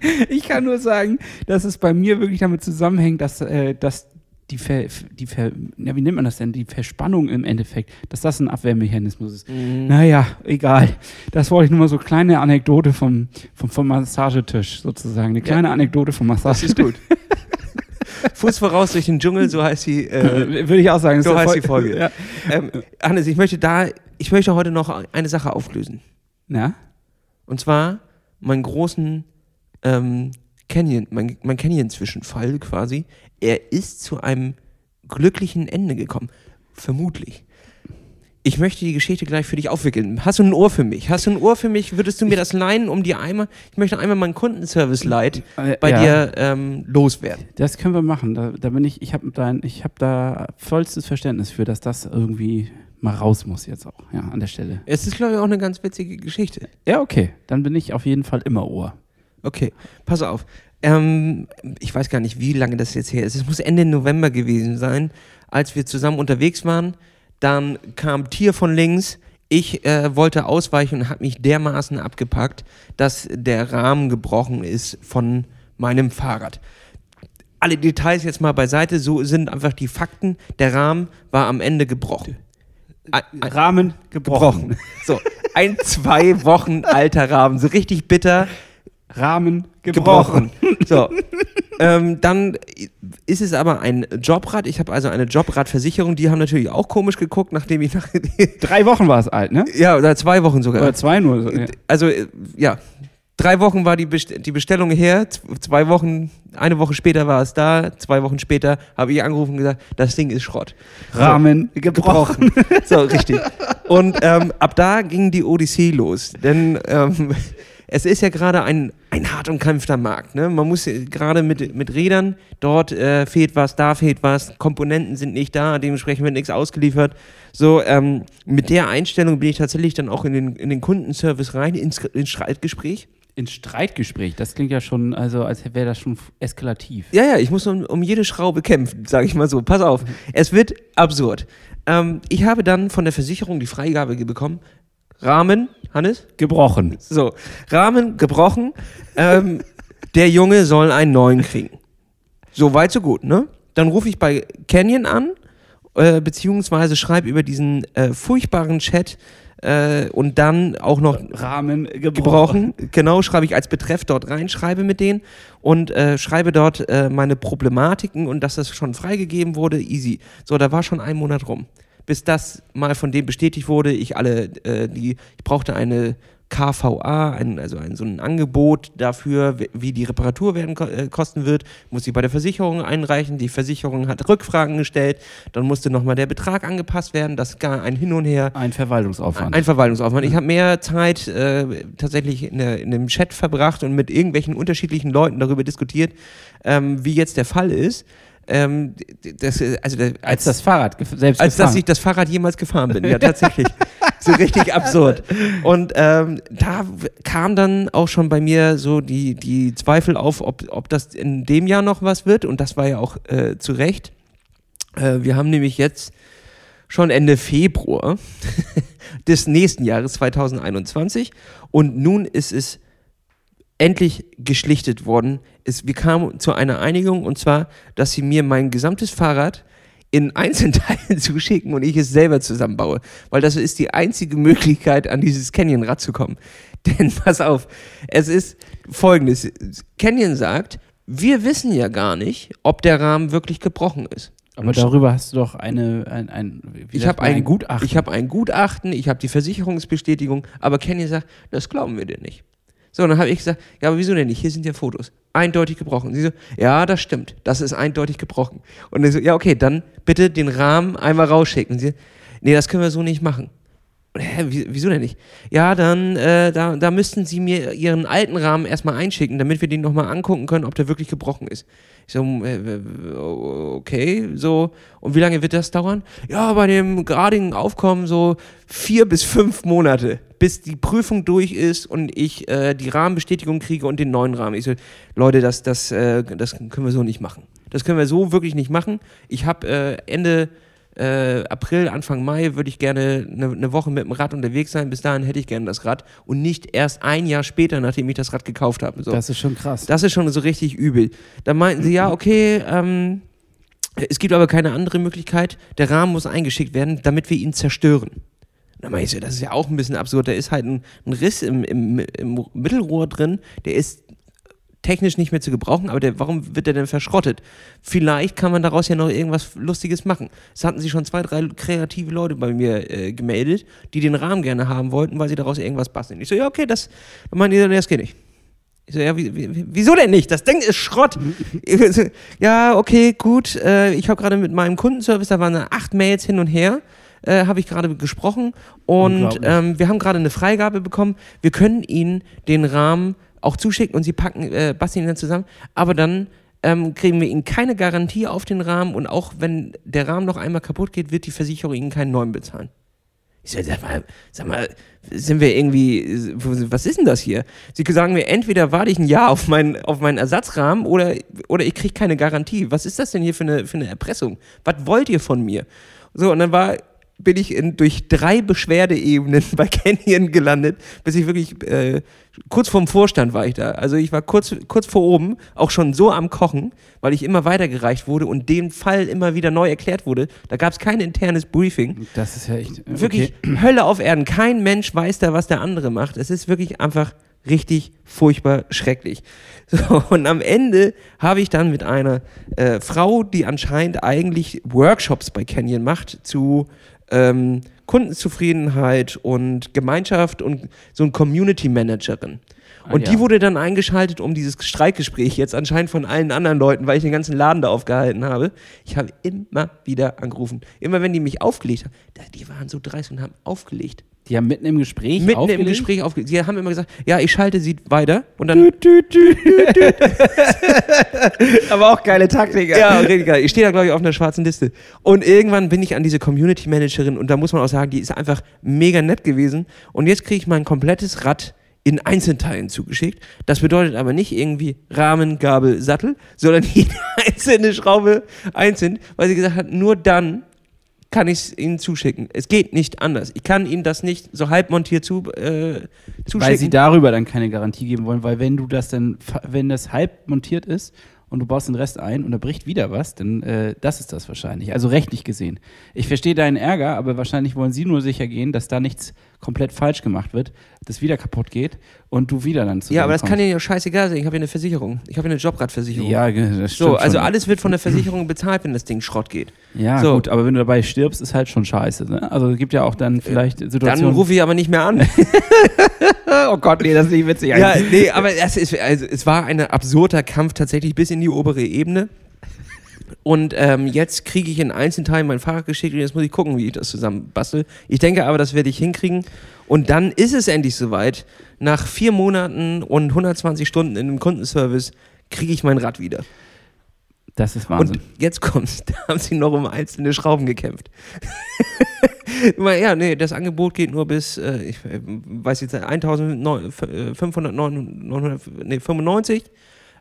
Ich kann nur sagen, dass es bei mir wirklich damit zusammenhängt, dass, äh, dass die, Ver, die Ver, ja, wie nennt man das denn, die Verspannung im Endeffekt, dass das ein Abwehrmechanismus ist. Naja, egal. Das wollte ich nur mal so kleine Anekdote vom, vom, vom Massagetisch sozusagen. Eine kleine Anekdote vom Das Massagetisch. ist gut. Fuß voraus durch den Dschungel, so heißt die. Äh, Würde ich auch sagen. das so heißt die Folge. Ja. ähm, Hannes, ich möchte da, ich möchte heute noch eine Sache auflösen. ja? Und zwar meinen großen ähm, Canyon, mein, mein Canyon-Zwischenfall quasi. Er ist zu einem glücklichen Ende gekommen. Vermutlich. Ich möchte die Geschichte gleich für dich aufwickeln. Hast du ein Ohr für mich? Hast du ein Ohr für mich? Würdest du mir das leihen, um dir einmal, ich möchte einmal meinen Kundenservice-Leid Äh, bei ja. dir ähm, loswerden. Das können wir machen. Da, da bin ich, ich habe hab da vollstes Verständnis für, dass das irgendwie mal raus muss jetzt auch, ja, an der Stelle. Es ist, glaube ich, auch eine ganz witzige Geschichte. Ja, okay. Dann bin ich auf jeden Fall immer Ohr. Okay, pass auf. Ähm, ich weiß gar nicht, wie lange das jetzt her ist. Es muss Ende November gewesen sein, als wir zusammen unterwegs waren. Dann kam Tier von links. Ich äh, wollte ausweichen und habe mich dermaßen abgepackt, dass der Rahmen gebrochen ist von meinem Fahrrad. Alle Details jetzt mal beiseite, so sind einfach die Fakten. Der Rahmen war am Ende gebrochen. Ein- ein- Rahmen gebrochen. So, ein zwei Wochen alter Rahmen, so richtig bitter Rahmen gebrochen. gebrochen. So. ähm, dann ist es aber ein Jobrad. Ich habe also eine Jobradversicherung. Die haben natürlich auch komisch geguckt, nachdem ich nach. Drei Wochen war es alt, ne? ja, oder zwei Wochen sogar. Oder zwei nur. So, ja. Also, äh, ja. drei Wochen war die, Best die Bestellung her, zwei Wochen, eine Woche später war es da, zwei Wochen später habe ich angerufen und gesagt, das Ding ist Schrott. Rahmen gebrochen. So, richtig. Und ähm, ab da ging die Odyssee los. Denn ähm, es ist ja gerade ein, ein hart umkämpfter Markt. Ne? Man muss gerade mit, mit Rädern, dort äh, fehlt was, da fehlt was, Komponenten sind nicht da, dementsprechend wird nichts ausgeliefert. So, ähm, mit der Einstellung bin ich tatsächlich dann auch in den, in den Kundenservice rein, ins, ins Streitgespräch. Ins Streitgespräch, das klingt ja schon, also als wäre das schon eskalativ. Ja, ja, ich muss um, um jede Schraube kämpfen, sage ich mal so. Pass auf, es wird absurd. Ähm, ich habe dann von der Versicherung die Freigabe bekommen. Rahmen, Hannes? Gebrochen. So, Rahmen gebrochen. Ähm, der Junge soll einen neuen kriegen. So weit, so gut, ne? Dann rufe ich bei Canyon an, äh, beziehungsweise schreibe über diesen äh, furchtbaren Chat äh, und dann auch noch Rahmen gebrochen. Genau, schreibe ich als Betreff dort rein, schreibe mit denen und äh, schreibe dort äh, meine Problematiken und dass das schon freigegeben wurde, easy. So, da war schon ein Monat rum. Bis das mal von dem bestätigt wurde, ich alle, äh, die, ich brauchte eine KVA, ein, also ein, so ein Angebot dafür, wie- die Reparatur werden äh, kosten wird, muss ich bei der Versicherung einreichen. Die Versicherung hat Rückfragen gestellt, dann musste nochmal der Betrag angepasst werden, das gar ein Hin und Her. Ein Verwaltungsaufwand. Ein Verwaltungsaufwand. Ich habe mehr Zeit äh, tatsächlich in, der, in dem Chat verbracht und mit irgendwelchen unterschiedlichen Leuten darüber diskutiert, ähm, wie jetzt der Fall ist. Ähm, das, also der, als das Fahrrad selbst als dass gefahren. ich das Fahrrad jemals gefahren bin. Ja, tatsächlich. so richtig absurd. Und ähm, da kam dann auch schon bei mir so die, die Zweifel auf, ob, ob das in dem Jahr noch was wird. Und das war ja auch äh, zu Recht. Äh, wir haben nämlich jetzt schon Ende Februar des nächsten Jahres 2021 und nun ist es endlich geschlichtet worden. Es, wir kamen zu einer Einigung und zwar, dass sie mir mein gesamtes Fahrrad in Einzelteilen zuschicken und ich es selber zusammenbaue. Weil das ist die einzige Möglichkeit, an dieses Canyon-Rad zu kommen. Denn pass auf, es ist folgendes. Canyon sagt, wir wissen ja gar nicht, ob der Rahmen wirklich gebrochen ist. Aber darüber hast du doch eine, ein, ein, Ich habe man, ein, Gutachten. Ich habe ein Gutachten, ich habe die Versicherungsbestätigung, aber Kenny sagt, das glauben wir dir nicht. So, dann habe ich gesagt, ja, aber wieso denn nicht? Hier sind ja Fotos. Eindeutig gebrochen. Sie so, ja, das stimmt. Das ist eindeutig gebrochen. Und ich so, ja, okay, dann bitte den Rahmen einmal rausschicken. Sie, nee, das können wir so nicht machen. Hä, wie- wieso denn nicht? Ja, dann, äh, da, da müssten Sie mir Ihren alten Rahmen erstmal einschicken, damit wir den nochmal angucken können, ob der wirklich gebrochen ist. Ich so, äh, okay, so, und wie lange wird das dauern? Ja, bei dem gradigen Aufkommen so vier bis fünf Monate, bis die Prüfung durch ist und ich äh, die Rahmenbestätigung kriege und den neuen Rahmen. Ich so, Leute, das, das, äh, das können wir so nicht machen. Das können wir so wirklich nicht machen. Ich habe äh, Ende äh, April, Anfang Mai würde ich gerne eine ne Woche mit dem Rad unterwegs sein. Bis dahin hätte ich gerne das Rad und nicht erst ein Jahr später, nachdem ich das Rad gekauft habe. So. Das ist schon krass. Das ist schon so richtig übel. Dann meinten sie, ja, okay, ähm, es gibt aber keine andere Möglichkeit. Der Rahmen muss eingeschickt werden, damit wir ihn zerstören. Dann meinte ich so, das ist ja auch ein bisschen absurd. Da ist halt ein, ein Riss im, im, im Mittelrohr drin, der ist technisch nicht mehr zu gebrauchen, aber der, warum wird der denn verschrottet? Vielleicht kann man daraus ja noch irgendwas Lustiges machen. Es hatten sich schon zwei, drei kreative Leute bei mir äh, gemeldet, die den Rahmen gerne haben wollten, weil sie daraus irgendwas basteln. Ich so, ja, okay, das, dann meinen die, das geht nicht. Ich so, ja, wie, wie, wieso denn nicht? Das Ding ist Schrott. So, ja, okay, gut. Äh, ich habe gerade mit meinem Kundenservice, da waren acht Mails hin und her, äh, habe ich gerade gesprochen und ähm, wir haben gerade eine Freigabe bekommen. Wir können Ihnen den Rahmen auch zuschicken und Sie packen, äh, basteln ihn dann zusammen, aber dann ähm, kriegen wir Ihnen keine Garantie auf den Rahmen und auch wenn der Rahmen noch einmal kaputt geht, wird die Versicherung Ihnen keinen neuen bezahlen. Ich so, sag mal, sag mal, sind wir irgendwie, was ist denn das hier? Sie sagen mir, entweder warte ich ein Jahr auf meinen, auf meinen Ersatzrahmen oder, oder ich kriege keine Garantie. Was ist das denn hier für eine, für eine Erpressung? Was wollt ihr von mir? So, und dann war, bin ich in, durch drei Beschwerdeebenen bei Canyon gelandet, bis ich wirklich, äh, kurz vorm Vorstand war ich da. Also ich war kurz, kurz vor oben, auch schon so am Kochen, weil ich immer weitergereicht wurde und den Fall immer wieder neu erklärt wurde. Da gab es kein internes Briefing. Das ist ja echt. Wirklich Okay. Hölle auf Erden. Kein Mensch weiß da, was der andere macht. Es ist wirklich einfach richtig furchtbar schrecklich. So, und am Ende habe ich dann mit einer äh, Frau, die anscheinend eigentlich Workshops bei Canyon macht, zu ähm, Kundenzufriedenheit und Gemeinschaft und so ein Community Managerin. Und ja. die wurde dann eingeschaltet, um dieses Streikgespräch jetzt anscheinend von allen anderen Leuten, weil ich den ganzen Laden da aufgehalten habe. Ich habe immer wieder angerufen. Immer wenn die mich aufgelegt haben, die waren so dreist und haben aufgelegt. Die haben mitten im Gespräch Mitten aufgelegt? im Gespräch aufgelegt. Die haben immer gesagt, ja, ich schalte sie weiter. Und dann, Aber auch geile Taktik. ja, richtig geil. Ich stehe da, glaube ich, auf einer schwarzen Liste. Und irgendwann bin ich an diese Community Managerin und da muss man auch sagen, die ist einfach mega nett gewesen. Und jetzt kriege ich mein komplettes Rad in Einzelteilen zugeschickt. Das bedeutet aber nicht irgendwie Rahmen, Gabel, Sattel, sondern jede einzelne Schraube einzeln, weil sie gesagt hat, nur dann kann ich es Ihnen zuschicken. Es geht nicht anders. Ich kann Ihnen das nicht so halb montiert zu, äh, zuschicken. Weil sie darüber dann keine Garantie geben wollen, weil wenn du das dann, wenn das halb montiert ist und du baust den Rest ein und da bricht wieder was, dann äh, das ist das wahrscheinlich. Also rechtlich gesehen. Ich verstehe deinen Ärger, aber wahrscheinlich wollen sie nur sicher gehen, dass da nichts komplett falsch gemacht wird, das wieder kaputt geht und du wieder dann zu ja, aber das kann kommst. Ihnen ja scheißegal sein. Ich habe ja eine Versicherung. Ich habe ja eine Jobradversicherung. Ja, das So, stimmt also schon. alles wird von der Versicherung bezahlt, wenn das Ding Schrott geht. Ja, So. gut, aber wenn du dabei stirbst, ist halt schon scheiße. Ne? Also es gibt ja auch dann vielleicht Dann Situationen. rufe ich aber nicht mehr an. oh Gott, nee, das ist nicht witzig. ja, nee, aber es, ist, also, es war ein absurder Kampf tatsächlich bis in die obere Ebene. Und ähm, jetzt kriege ich in Einzelteilen mein Fahrrad geschickt und jetzt muss ich gucken, wie ich das zusammen bastel. Ich denke aber, das werde ich hinkriegen. Und dann ist es endlich soweit. Nach vier Monaten und 120 Stunden in einem Kundenservice kriege ich mein Rad wieder. Das ist Wahnsinn. Und jetzt kommt's, da haben sie noch um einzelne Schrauben gekämpft. ja, nee, das Angebot geht nur bis, äh, ich äh, weiß jetzt, 1595.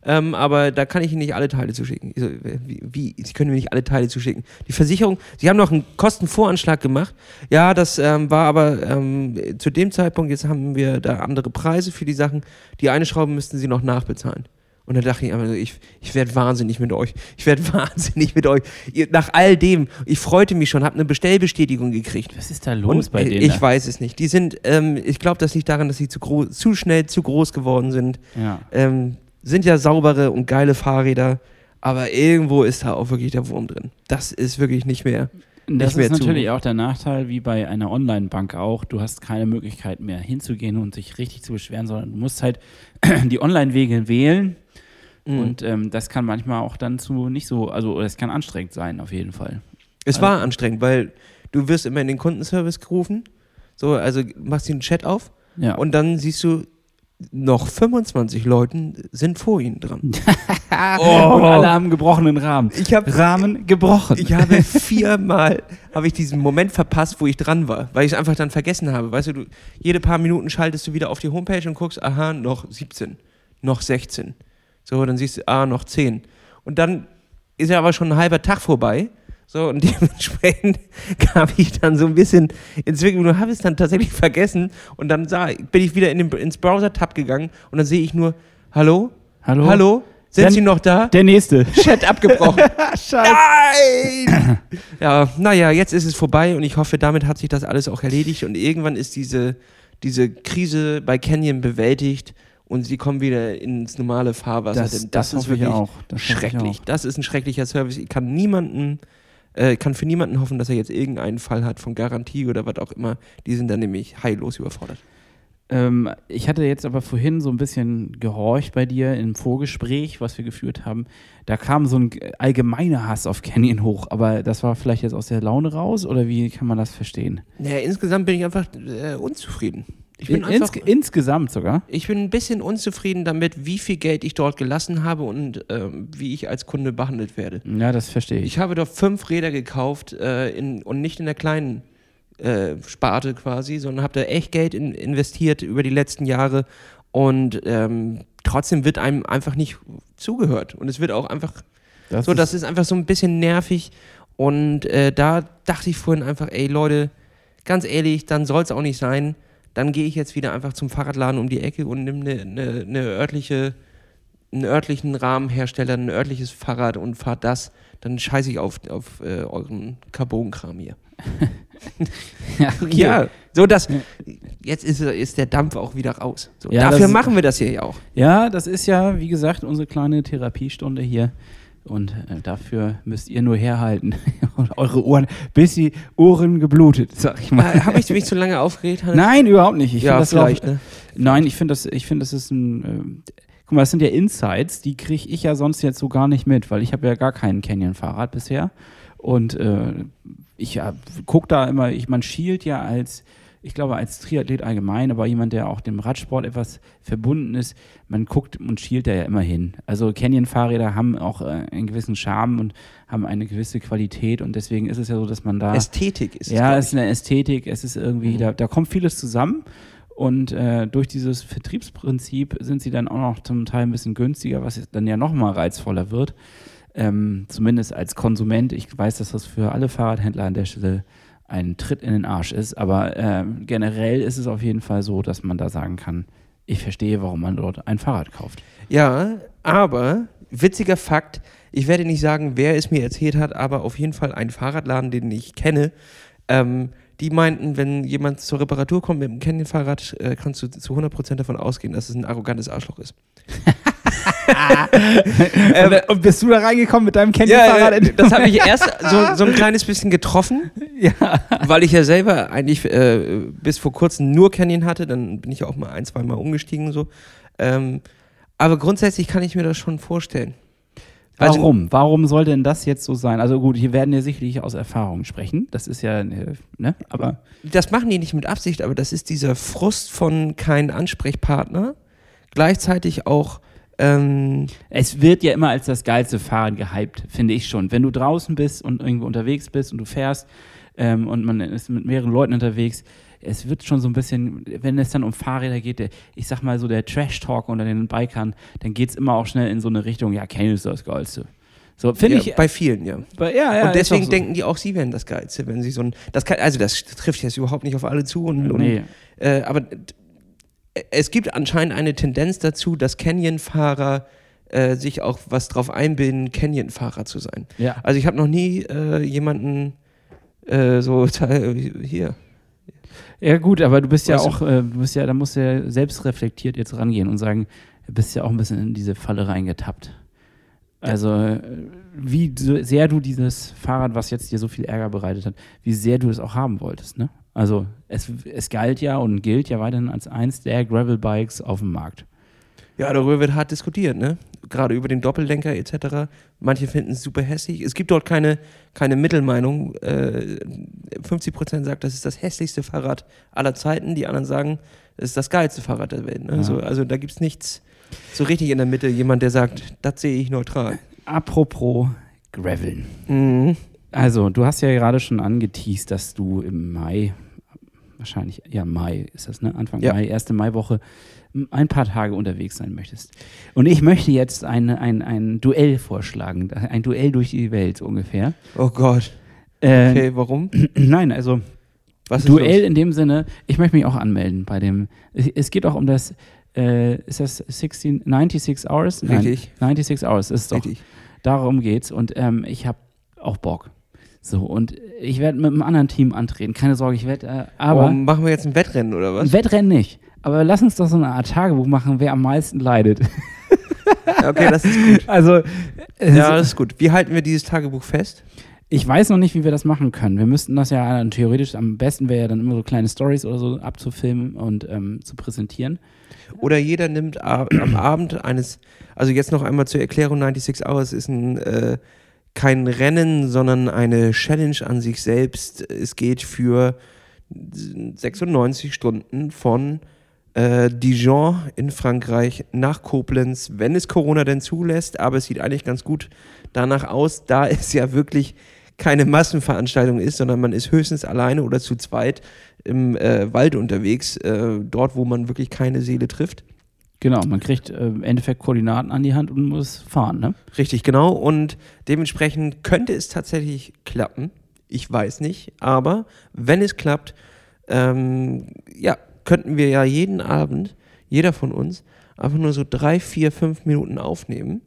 Ähm, aber da kann ich Ihnen nicht alle Teile zuschicken. So, wie, wie? Sie können mir nicht alle Teile zuschicken. Die Versicherung, Sie haben noch einen Kostenvoranschlag gemacht. Ja, das ähm, war aber ähm, zu dem Zeitpunkt, jetzt haben wir da andere Preise für die Sachen. Die eine Schraube müssten Sie noch nachbezahlen. Und da dachte ich einfach, ich, ich werde wahnsinnig mit euch. Ich werde wahnsinnig mit euch. Ihr, nach all dem, ich freute mich schon, habe eine Bestellbestätigung gekriegt. Was ist da los Und, bei äh, denen? Ich weiß es nicht. Die sind, ähm, ich glaube, das liegt daran, dass sie zu, groß, zu schnell zu groß geworden sind. Ja. Ähm, sind ja saubere und geile Fahrräder, aber irgendwo ist da auch wirklich der Wurm drin. Das ist wirklich nicht mehr. Das ist zu- natürlich auch der Nachteil, wie bei einer Online-Bank auch. Du hast keine Möglichkeit mehr hinzugehen und sich richtig zu beschweren, sondern du musst halt die Online-Wege wählen. Mhm. Und ähm, das kann manchmal auch dann zu nicht so, also es kann anstrengend sein, auf jeden Fall. Es war anstrengend, weil du wirst immer in den Kundenservice gerufen. So, also machst den Chat auf Ja. und dann siehst du, noch 25 Leuten sind vor ihnen dran. und alle haben gebrochenen Rahmen. Ich habe Rahmen gebrochen. Ich habe viermal habe ich diesen Moment verpasst, wo ich dran war, weil ich es einfach dann vergessen habe. Weißt du, du, jede paar Minuten schaltest du wieder auf die Homepage und guckst, aha, noch 17, noch 16. So, dann siehst du, ah, noch 10. Und dann ist ja aber schon ein halber Tag vorbei. So, und dementsprechend kam ich dann so ein bisschen ins Zwicken und habe es dann tatsächlich vergessen. Und dann sah, bin ich wieder in den, ins Browser-Tab gegangen und dann sehe ich nur, hallo? Hallo? Hallo? Sind Dann- Sie noch da? Der nächste. Chat abgebrochen. Scheiße. Nein! ja, naja, jetzt ist es vorbei und ich hoffe, damit hat sich das alles auch erledigt und irgendwann ist diese, diese Krise bei Canyon bewältigt und sie kommen wieder ins normale Fahrwasser. Das, denn das, das, ist wirklich. Das schrecklich. Das ist ein schrecklicher Service. Ich kann niemanden, äh, kann für niemanden hoffen, dass er jetzt irgendeinen Fall hat von Garantie oder was auch immer. Die sind dann nämlich heillos überfordert. Ähm, ich hatte jetzt aber vorhin so ein bisschen gehorcht bei dir im Vorgespräch, was wir geführt haben. Da kam so ein allgemeiner Hass auf Canyon hoch, aber das war vielleicht jetzt aus der Laune raus oder wie kann man das verstehen? Naja, insgesamt bin ich einfach äh, unzufrieden. Ich bin In, einfach, ins, insgesamt sogar. Ich bin ein bisschen unzufrieden damit, wie viel Geld ich dort gelassen habe und ähm, wie ich als Kunde behandelt werde. Ja, das verstehe ich. Ich habe dort fünf Räder gekauft äh, in, und nicht in der kleinen äh, Sparte quasi, sondern habe da echt Geld in, investiert über die letzten Jahre und ähm, trotzdem wird einem einfach nicht zugehört und es wird auch einfach Das so, ist- das ist einfach so ein bisschen nervig. Und äh, da dachte ich vorhin einfach, ey Leute, ganz ehrlich, dann soll es auch nicht sein. Dann gehe ich jetzt wieder einfach zum Fahrradladen um die Ecke und nehme eine ne, ne örtliche, einen örtlichen Rahmenhersteller, ein örtliches Fahrrad und fahr das. Dann scheiße ich auf, auf äh, euren Carbonkram hier. ja, okay. Ja, so dass jetzt ist, ist der Dampf auch wieder raus. So, Ja, dafür machen wir das hier ja auch. ja, das ist ja, wie gesagt, unsere kleine Therapiestunde hier. Und äh, dafür müsst ihr nur herhalten. Und eure Ohren, bis die Ohren geblutet, sag ich mal. Habe ich mich zu lange aufgeregt? Hannes? Nein, überhaupt nicht. Ich ja, das vielleicht. Auch, Ne? Nein, ich finde das, ich finde, das ist ein. Äh, guck mal, das sind ja Insights, die kriege ich ja sonst jetzt so gar nicht mit, weil ich habe ja gar kein Canyon-Fahrrad bisher. Und äh, ich ja, gucke da immer, ich, man schielt ja als, ich glaube, als Triathlet allgemein, aber jemand, der auch dem Radsport etwas verbunden ist, man guckt und schielt da ja immer hin. Also Canyon-Fahrräder haben auch äh, einen gewissen Charme und haben eine gewisse Qualität und deswegen ist es ja so, dass man da. Ästhetik ist es. Ja, es ist eine Ästhetik, es ist irgendwie, da, da kommt vieles zusammen. Und äh, durch dieses Vertriebsprinzip sind sie dann auch noch zum Teil ein bisschen günstiger, was dann ja nochmal reizvoller wird. Ähm, zumindest als Konsument. Ich weiß, dass das für alle Fahrradhändler an der Stelle ein Tritt in den Arsch ist. Aber äh, generell ist es auf jeden Fall so, dass man da sagen kann, ich verstehe, warum man dort ein Fahrrad kauft. Ja, aber witziger Fakt, ich werde nicht sagen, wer es mir erzählt hat, aber auf jeden Fall ein Fahrradladen, den ich kenne. Ähm, die meinten, wenn jemand zur Reparatur kommt mit einem Canyon-Fahrrad, äh, kannst du zu 100% davon ausgehen, dass es ein arrogantes Arschloch ist. Ähm, und bist du da reingekommen mit deinem Ja, Canyon-Fahrrad? äh, das habe ich erst so, so ein kleines bisschen getroffen, ja. weil ich ja selber eigentlich äh, bis vor kurzem nur Canyon hatte. Dann bin ich auch mal ein, zwei Mal umgestiegen so. Ähm, aber grundsätzlich kann ich mir das schon vorstellen. Also- Warum? Warum soll denn das jetzt so sein? Also gut, hier werden ja sicherlich aus Erfahrung sprechen. Das ist ja, äh, ne? Aber Das machen die nicht mit Absicht, aber das ist dieser Frust von kein Ansprechpartner. Gleichzeitig auch ähm, es wird ja immer als das geilste Fahren gehypt, finde ich schon. Wenn du draußen bist und irgendwo unterwegs bist und du fährst ähm, und man ist mit mehreren Leuten unterwegs, es wird schon so ein bisschen, wenn es dann um Fahrräder geht, der, ich sag mal so der Trash-Talk unter den Bikern, dann geht es immer auch schnell in so eine Richtung, ja, Canyon ist das Geilste. So, finde ja, ich. bei vielen, ja. bei- ja, ja, und deswegen so. denken die auch, sie wären das Geilste, wenn sie so ein. Das kann, also das trifft jetzt überhaupt nicht auf alle zu. Und, und, Nee. äh, aber es gibt anscheinend eine Tendenz dazu, dass Canyon-Fahrer äh, sich auch was drauf einbilden, Canyon-Fahrer zu sein. Ja. Also ich habe noch nie äh, jemanden äh, so hier. Ja, gut, aber du bist ja Weißt du? auch, äh, du bist ja, da musst du ja selbst reflektiert jetzt rangehen und sagen, du bist ja auch ein bisschen in diese Falle reingetappt. Also, äh, wie sehr du dieses Fahrrad, was jetzt dir so viel Ärger bereitet hat, wie sehr du es auch haben wolltest, ne? Also, es, es galt ja und gilt ja weiterhin als eins der Gravel-Bikes auf dem Markt. Ja, darüber wird hart diskutiert, ne? Gerade über den Doppellenker etc. Manche finden es super hässlich. Es gibt dort keine, keine Mittelmeinung. Äh, 50% sagt, das ist das hässlichste Fahrrad aller Zeiten. Die anderen sagen, es ist das geilste Fahrrad der Welt. Ne? Ja. So, also da gibt es nichts so richtig in der Mitte. Jemand, der sagt, das sehe ich neutral. Apropos Graveln. Mhm. Also, du hast ja gerade schon angeteased, dass du im Mai, wahrscheinlich, ja, Mai ist das, ne? Anfang Ja. Mai, erste Maiwoche, ein paar Tage unterwegs sein möchtest. Und ich möchte jetzt ein, ein, ein Duell vorschlagen, ein Duell durch die Welt ungefähr. Oh Gott. Äh, Okay, warum? Nein, also Was Duell los? in dem Sinne, ich möchte mich auch anmelden bei dem, es, geht auch um das, äh, ist das 16, 96 Hours? Richtig. Nein, 96 Hours ist doch. Richtig. Darum geht's und ähm, ich habe auch Bock. So, und ich werde mit einem anderen Team antreten. Keine Sorge, ich werde, äh, aber Warum machen wir jetzt ein Wettrennen oder was? ein Wettrennen nicht. Aber lass uns doch so eine Art Tagebuch machen, wer am meisten leidet. Okay, das ist gut. Also, äh, Ja, das ist gut. Wie halten wir dieses Tagebuch fest? ich weiß noch nicht, wie wir das machen können. Wir müssten das ja äh, theoretisch, am besten wäre ja dann immer so kleine Stories oder so abzufilmen und ähm, zu präsentieren. Oder jeder nimmt am Abend eines, also jetzt noch einmal zur Erklärung, 96 Hours ist ein, äh, kein Rennen, sondern eine Challenge an sich selbst. Es geht für 96 Stunden von äh, Dijon in Frankreich nach Koblenz, wenn es Corona denn zulässt, aber es sieht eigentlich ganz gut danach aus, da es ja wirklich keine Massenveranstaltung ist, sondern man ist höchstens alleine oder zu zweit im äh, Wald unterwegs, äh, dort, wo man wirklich keine Seele trifft. Genau, man kriegt äh, im Endeffekt Koordinaten an die Hand und muss fahren, ne? Richtig, genau. Und dementsprechend könnte es tatsächlich klappen. Ich weiß nicht, aber wenn es klappt, ähm, ja, könnten wir ja jeden Abend, jeder von uns, einfach nur so drei, vier, fünf Minuten aufnehmen.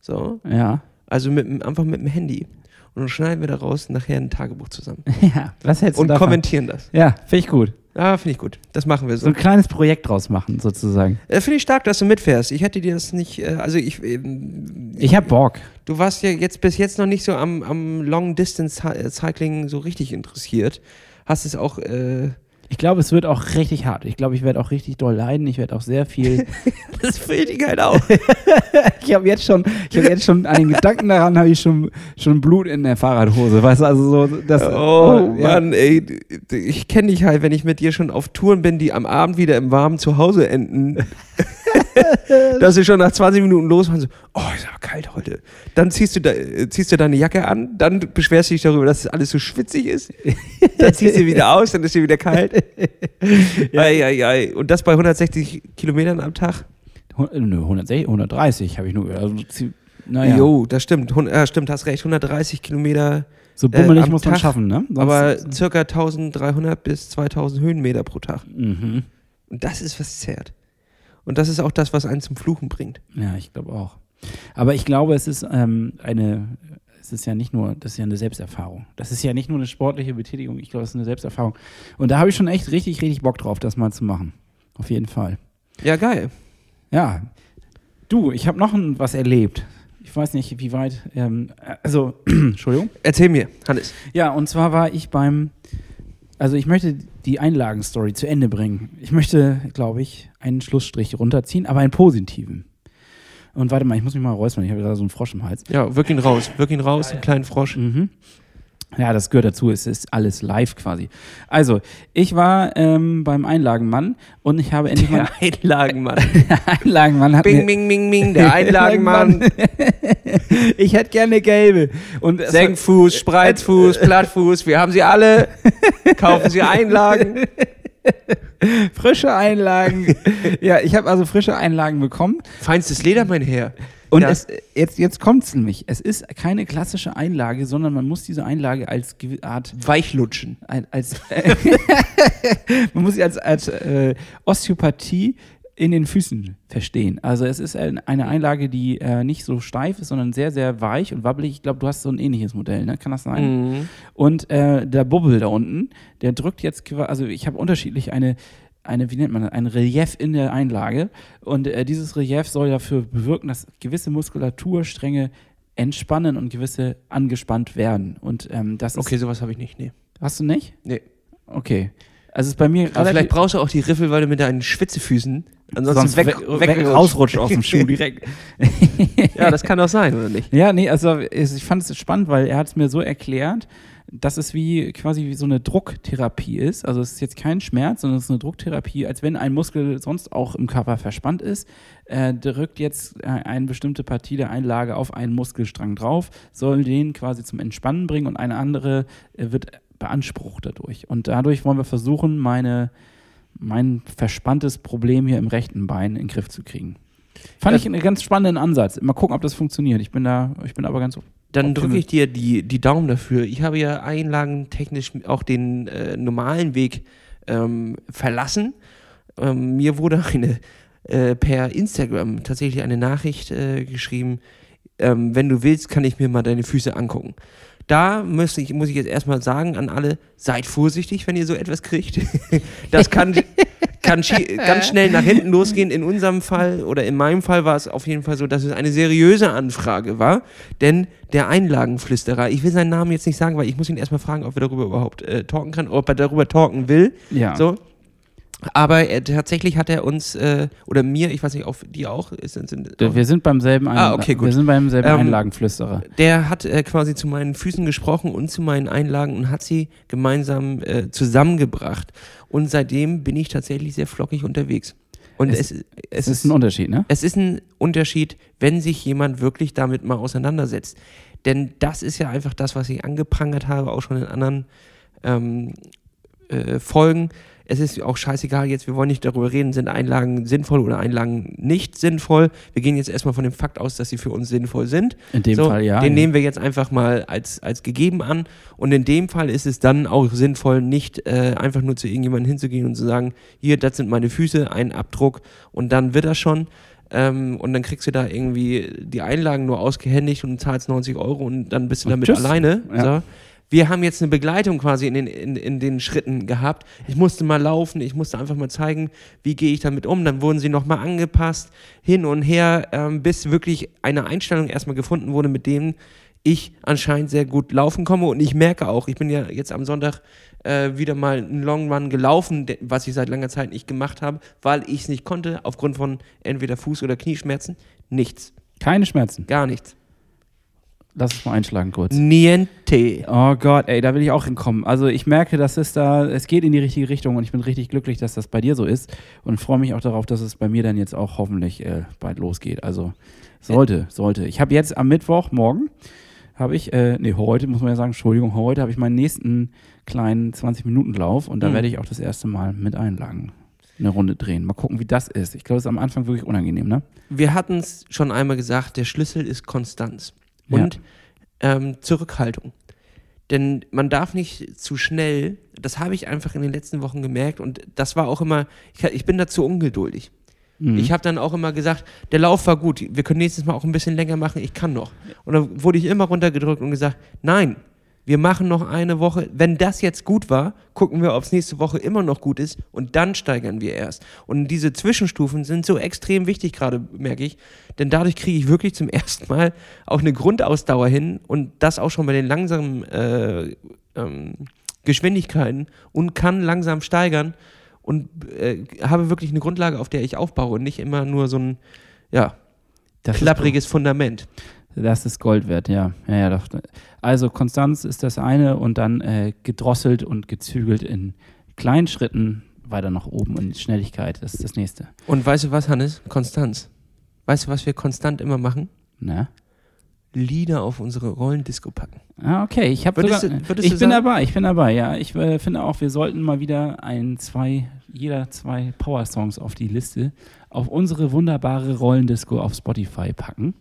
So, Ja. also mit, einfach mit dem Handy. Und dann schneiden wir daraus nachher ein Tagebuch zusammen. ja, was hältst du Und davon? kommentieren das. Ja, finde ich gut. Ja, finde ich gut. Das machen wir So so. ein kleines Projekt draus machen, sozusagen. Äh, finde ich stark, dass du mitfährst. Ich hätte dir das nicht, äh, also ich, ähm, Ich hab Bock. Du warst ja jetzt bis jetzt noch nicht so am, am Long Distance Cy- Cycling so richtig interessiert. Hast es auch, äh, Ich glaube, es wird auch richtig hart. Ich glaube, ich werde auch richtig doll leiden. Ich werde auch sehr viel. Das fehlt ich halt auch. ich habe jetzt schon, ich habe jetzt schon an den Gedanken daran, habe ich schon, schon Blut in der Fahrradhose. Weißt du, also so, das. Oh, ja. Mann, ey, ich kenne dich halt, wenn ich mit dir schon auf Touren bin, die am Abend wieder im warmen Zuhause enden. dass wir schon nach 20 Minuten losfahren, so, oh, ist aber kalt heute. Dann ziehst du, da, äh, ziehst du deine Jacke an, dann beschwerst du dich darüber, dass alles so schwitzig ist. Dann ziehst du wieder aus, dann ist dir wieder kalt. ei, ei, ei. Und das bei 160 Kilometern am Tag? Nö, 160, 130 habe ich nur. Also, naja, Jo, das stimmt. Hun- Ja, stimmt, hast recht. 130 Kilometer, so bummelig äh, muss man Tag, schaffen, ne? Sonst- aber circa 1300 bis 2000 Höhenmeter pro Tag. Mhm. Und das ist was zerrt. Und das ist auch das, was einen zum Fluchen bringt. Ja, ich glaube auch. Aber ich glaube, es ist ähm, eine, es ist ja nicht nur, das ist ja eine Selbsterfahrung. Das ist ja nicht nur eine sportliche Betätigung, ich glaube, es ist eine Selbsterfahrung. Und da habe ich schon echt richtig, richtig Bock drauf, das mal zu machen. Auf jeden Fall. Ja, geil. Ja. Du, ich habe noch ein, was erlebt. Ich weiß nicht, wie weit, ähm, also, Entschuldigung. Erzähl mir, Hannes. Ja, und zwar war ich beim, also ich möchte die Einlagenstory zu Ende bringen. Ich möchte, glaube ich, einen Schlussstrich runterziehen, aber einen positiven. Und warte mal, ich muss mich mal räuspern, ich habe gerade so einen Frosch im Hals. Ja, wirk ihn raus. Wirk ihn raus, einen kleinen Frosch. Mhm. Ja, das gehört dazu. Es ist alles live quasi. Also, ich war ähm, beim Einlagenmann und ich habe endlich mal. Der Einlagenmann. Der Einlagenmann hat Bing, bing, bing, bing, der Einlagenmann. ich hätte gerne gelbe. Und Senkfuß, Spreizfuß, Plattfuß, wir haben sie alle. Kaufen Sie Einlagen. frische Einlagen. ja, ich habe also frische Einlagen bekommen. Feinstes Leder, mein Herr. Und Ja. es, jetzt, jetzt kommt es nämlich. Es ist keine klassische Einlage, sondern man muss diese Einlage als Art Weichlutschen. als man muss sie als, als äh, Osteopathie in den Füßen verstehen. Also es ist ein, eine Einlage, die äh, nicht so steif ist, sondern sehr, sehr weich und wabbelig. Ich glaube, du hast so ein ähnliches Modell, ne? Kann das sein? Mhm. Und äh, der Bubbel da unten, der drückt jetzt, qua- also ich habe unterschiedlich eine, eine, wie nennt man das, ein Relief in der Einlage. Und äh, dieses Relief soll dafür bewirken, dass gewisse Muskulaturstränge entspannen und gewisse angespannt werden. Und ähm, das Okay, sowas habe ich nicht. Nee. Hast du nicht? nee. Okay. Also ist bei mir Aber vielleicht brauchst du auch die Riffel, weil du mit deinen Schwitzefüßen ansonsten sonst weg, weg, weg, rausrutscht aus dem Schuh direkt. Ja, das kann auch sein, oder nicht? Ja, nee, also ich fand es spannend, weil er hat es mir so erklärt, dass es wie quasi wie so eine Drucktherapie ist. Also es ist jetzt kein Schmerz, sondern es ist eine Drucktherapie, als wenn ein Muskel sonst auch im Körper verspannt ist, äh, drückt jetzt äh, eine bestimmte Partie der Einlage auf einen Muskelstrang drauf, soll den quasi zum Entspannen bringen und eine andere äh, wird beansprucht dadurch. Und dadurch wollen wir versuchen, meine, mein verspanntes Problem hier im rechten Bein in den Griff zu kriegen. Fand ich einen ganz spannenden Ansatz. Mal gucken, ob das funktioniert. Ich bin da, ich bin aber ganz Dann drücke ich dir die, die Daumen dafür. Ich habe ja einlagentechnisch auch den äh, normalen Weg ähm, verlassen. Ähm, mir wurde eine äh, per Instagram tatsächlich eine Nachricht äh, geschrieben, ähm, wenn du willst, kann ich mir mal deine Füße angucken. Da muss ich, muss ich jetzt erstmal sagen an alle, seid vorsichtig, wenn ihr so etwas kriegt. Das kann, kann ganz schnell nach hinten losgehen. In unserem Fall oder in meinem Fall war es auf jeden Fall so, dass es eine seriöse Anfrage war. Denn der Einlagenflüsterer, ich will seinen Namen jetzt nicht sagen, weil ich muss ihn erstmal fragen, ob er darüber überhaupt äh, talken kann, ob er darüber talken will. Ja. So. Aber er, tatsächlich hat er uns, äh, oder mir, ich weiß nicht, auf die auch, ist, sind, Wir sind beim selben, Ein Ah, okay, gut. Wir sind beim selben Ähm, Einlagenflüsterer. der hat äh, quasi zu meinen Füßen gesprochen und zu meinen Einlagen und hat sie gemeinsam äh, zusammengebracht. Und seitdem bin ich tatsächlich sehr flockig unterwegs. Und Es- es, es, Es ist ein Unterschied, ne? es ist ein Unterschied, wenn sich jemand wirklich damit mal auseinandersetzt. Denn das ist ja einfach das, was ich angeprangert habe, auch schon in anderen ähm, äh, Folgen. Es ist auch scheißegal jetzt, wir wollen nicht darüber reden, sind Einlagen sinnvoll oder Einlagen nicht sinnvoll. Wir gehen jetzt erstmal von dem Fakt aus, dass sie für uns sinnvoll sind. In dem so, Fall ja. Den nehmen wir jetzt einfach mal als, als gegeben an. Und in dem Fall ist es dann auch sinnvoll, nicht äh, einfach nur zu irgendjemandem hinzugehen und zu sagen, hier, das sind meine Füße, ein Abdruck und dann wird das schon. Ähm, und dann kriegst du da irgendwie die Einlagen nur ausgehändigt und zahlst 90 Euro und dann bist du Und damit tschüss. alleine. Ja. So. Wir haben jetzt eine Begleitung quasi in den, in, in den Schritten gehabt. Ich musste mal laufen, ich musste einfach mal zeigen, wie gehe ich damit um. Dann wurden sie nochmal angepasst, hin und her, ähm, bis wirklich eine Einstellung erstmal gefunden wurde, mit dem ich anscheinend sehr gut laufen komme und ich merke auch, ich bin ja jetzt am Sonntag äh, wieder mal einen Long Run gelaufen, was ich seit langer Zeit nicht gemacht habe, weil ich es nicht konnte, aufgrund von entweder Fuß- oder Knieschmerzen. Nichts, Keine Schmerzen. gar nichts. Lass es mal einschlagen kurz. Niente. Oh Gott, ey, da will ich auch hinkommen. Also ich merke, dass es da, es geht in die richtige Richtung und ich bin richtig glücklich, dass das bei dir so ist und freue mich auch darauf, dass es bei mir dann jetzt auch hoffentlich äh, bald losgeht. Also sollte, sollte. Ich habe jetzt am Mittwoch, morgen, habe ich, äh, nee, heute muss man ja sagen, Entschuldigung, heute habe ich meinen nächsten kleinen 20-Minuten-Lauf und da Mhm. werde ich auch das erste Mal mit Einlagen eine Runde drehen. Mal gucken, wie das ist. Ich glaube, es ist am Anfang wirklich unangenehm, ne? Wir hatten es schon einmal gesagt, der Schlüssel ist Konstanz Ja. und ähm, Zurückhaltung. Denn man darf nicht zu schnell, das habe ich einfach in den letzten Wochen gemerkt und das war auch immer, ich, ich bin dazu ungeduldig. Mhm. Ich habe dann auch immer gesagt, der Lauf war gut, wir können nächstes Mal auch ein bisschen länger machen, ich kann noch. Und dann wurde ich immer runtergedrückt und gesagt, nein, wir machen noch eine Woche. Wenn das jetzt gut war, gucken wir, ob es nächste Woche immer noch gut ist und dann steigern wir erst. Und diese Zwischenstufen sind so extrem wichtig gerade, merke ich, denn dadurch kriege ich wirklich zum ersten Mal auch eine Grundausdauer hin und das auch schon bei den langsamen äh, ähm, Geschwindigkeiten und kann langsam steigern und äh, habe wirklich eine Grundlage, auf der ich aufbaue und nicht immer nur so ein ja, Das klappriges Fundament. Das ist Gold wert, ja. ja, ja doch. Also Konstanz ist das eine und dann äh, gedrosselt und gezügelt in kleinen Schritten weiter nach oben und Schnelligkeit, das ist das nächste. Und weißt du was, Hannes? Konstanz. Weißt du, was wir konstant immer machen? Na? Lieder auf unsere Rollendisco packen. Ah, okay. Ich habe Würdest sogar, du- würdest ich bin sagen- dabei, ich bin dabei, ja. Ich äh, finde auch, wir sollten mal wieder ein, zwei, jeder zwei Power-Songs auf die Liste, auf unsere wunderbare Rollendisco auf Spotify packen.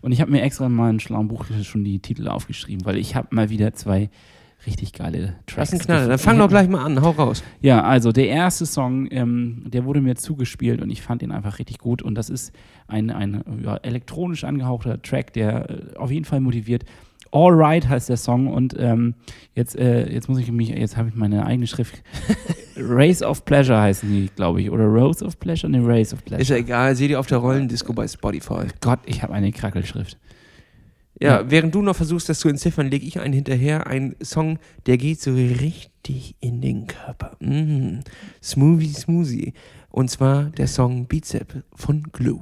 Und ich habe mir extra mal in schlauen Buch schon die Titel aufgeschrieben, weil ich habe mal wieder zwei richtig geile Tracks. Das ist ein Knaller. Dann fang doch gleich mal an. Hau raus. Ja, also der erste Song, ähm, der wurde mir zugespielt und ich fand ihn einfach richtig gut. Und das ist ein, ein ja, elektronisch angehauchter Track, der äh, auf jeden Fall motiviert. All Right heißt der Song und ähm, jetzt, äh, jetzt muss ich mich, jetzt habe ich meine eigene Schrift. Race of Pleasure heißen die, glaube ich. Oder Rose of Pleasure? Ne, Race of Pleasure. Ist ja egal. Seht ihr auf der Rollendisco bei Spotify. Gott, ich habe eine Krackelschrift. Ja, Ja. während du noch versuchst, das zu entziffern, lege ich einen hinterher. Ein Song, der geht so richtig in den Körper. Mm. Smoothie, smoothie. Und zwar der Song Bizep von Glue.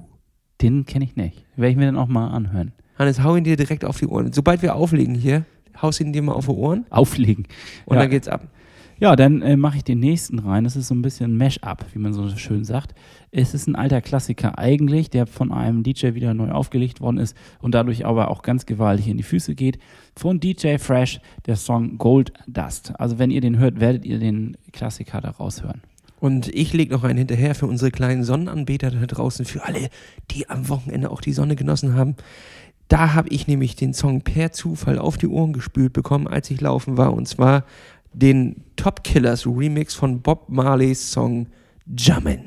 Den kenne ich nicht. Werde ich mir dann auch mal anhören. Hannes, hau ihn dir direkt auf die Ohren. Sobald wir auflegen hier, haust ihn dir mal auf die Ohren Auflegen. und Ja. dann geht's ab. Ja, dann äh, mache ich den nächsten rein. Das ist so ein bisschen Mash-up, wie man so schön sagt. Es ist ein alter Klassiker eigentlich, der von einem DJ wieder neu aufgelegt worden ist und dadurch aber auch ganz gewaltig in die Füße geht. Von DJ Fresh, der Song Gold Dust. Also wenn ihr den hört, werdet ihr den Klassiker da raushören. Und ich lege noch einen hinterher für unsere kleinen Sonnenanbeter da draußen, für alle, die am Wochenende auch die Sonne genossen haben. Da habe ich nämlich den Song per Zufall auf die Ohren gespült bekommen, als ich laufen war. Und zwar den Top Killers Remix von Bob Marleys Song Jammin'.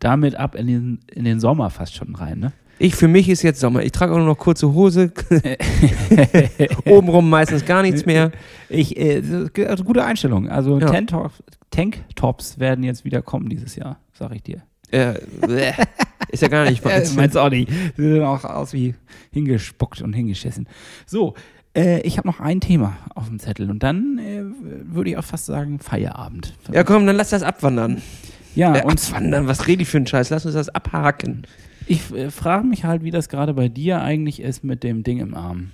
Damit ab in den, in den Sommer fast schon rein, ne? Ich, für mich ist jetzt Sommer. Ich trage auch nur noch kurze Hose. Obenrum meistens gar nichts mehr. Ich, äh, also gute Einstellung. Also Ja. Tanktop- Tanktops werden jetzt wieder kommen dieses Jahr, sag ich dir. Äh. Ist ja gar nicht Ja, meins. meinst auch nicht. Sie sehen auch aus wie hingespuckt und hingeschissen. So, äh, ich habe noch ein Thema auf dem Zettel und dann äh, würde ich auch fast sagen Feierabend. Ja, komm, dann lass das abwandern. Ja, äh, und abwandern, was rede ich für einen Scheiß? Lass uns das abhaken. ich äh, frage mich halt, wie das gerade bei dir eigentlich ist mit dem Ding im Arm.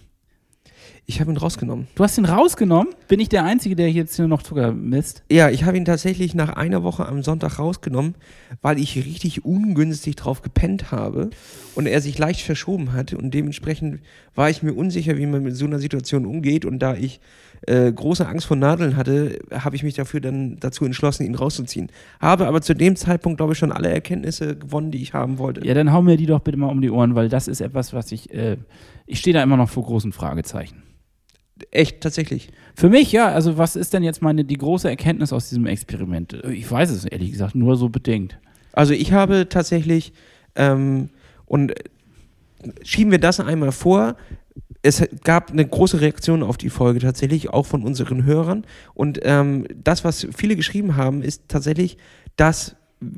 Ich habe ihn rausgenommen. Du hast ihn rausgenommen? Bin ich der Einzige, der jetzt hier noch Zucker misst? Ja, ich habe ihn tatsächlich nach einer Woche am Sonntag rausgenommen, weil ich richtig ungünstig drauf gepennt habe und er sich leicht verschoben hat und dementsprechend war ich mir unsicher, wie man mit so einer Situation umgeht und da ich äh, große Angst vor Nadeln hatte, habe ich mich dafür dann dazu entschlossen, ihn rauszuziehen. Habe aber zu dem Zeitpunkt, glaube ich, schon alle Erkenntnisse gewonnen, die ich haben wollte. Ja, dann hau mir die doch bitte mal um die Ohren, weil das ist etwas, was ich, äh, ich stehe da immer noch vor großen Fragezeichen. Echt, tatsächlich. Für mich, ja, also was ist denn jetzt meine, die große Erkenntnis aus diesem Experiment? Ich weiß es ehrlich gesagt nur so bedingt. Also ich habe tatsächlich, ähm, und äh, schieben wir das einmal vor, es gab eine große Reaktion auf die Folge tatsächlich, auch von unseren Hörern. Und ähm, das, was viele geschrieben haben, ist tatsächlich, dass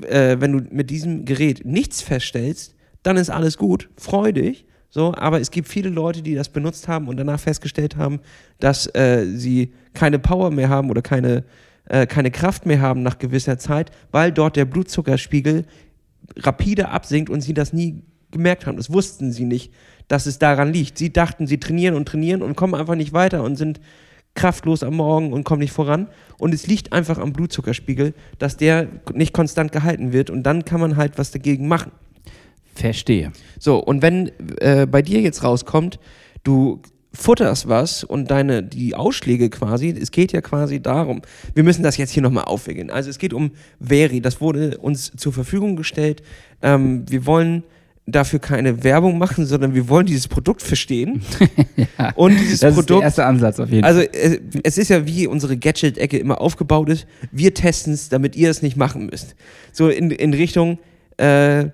äh, wenn du mit diesem Gerät nichts feststellst, dann ist alles gut, freu dich, So, aber es gibt viele Leute, die das benutzt haben und danach festgestellt haben, dass äh, sie keine Power mehr haben oder keine, äh, keine Kraft mehr haben nach gewisser Zeit, weil dort der Blutzuckerspiegel rapide absinkt und sie das nie gemerkt haben. Das wussten sie nicht, dass es daran liegt. Sie dachten, sie trainieren und trainieren und kommen einfach nicht weiter und sind kraftlos am Morgen und kommen nicht voran. Und es liegt einfach am Blutzuckerspiegel, dass der nicht konstant gehalten wird und dann kann man halt was dagegen machen. Verstehe. So, und wenn äh, bei dir jetzt rauskommt, du futterst was und deine, die Ausschläge quasi, es geht ja quasi darum, wir müssen das jetzt hier nochmal aufwickeln. Also es geht um Veri, das wurde uns zur Verfügung gestellt. Ähm, wir wollen dafür keine Werbung machen, sondern wir wollen dieses Produkt verstehen. ja, Und dieses das ist Produkt der erste Ansatz auf jeden also Fall. äh, es ist ja wie unsere Gadget-Ecke immer aufgebaut ist. Wir testen es, damit ihr es nicht machen müsst. So in, in Richtung, äh,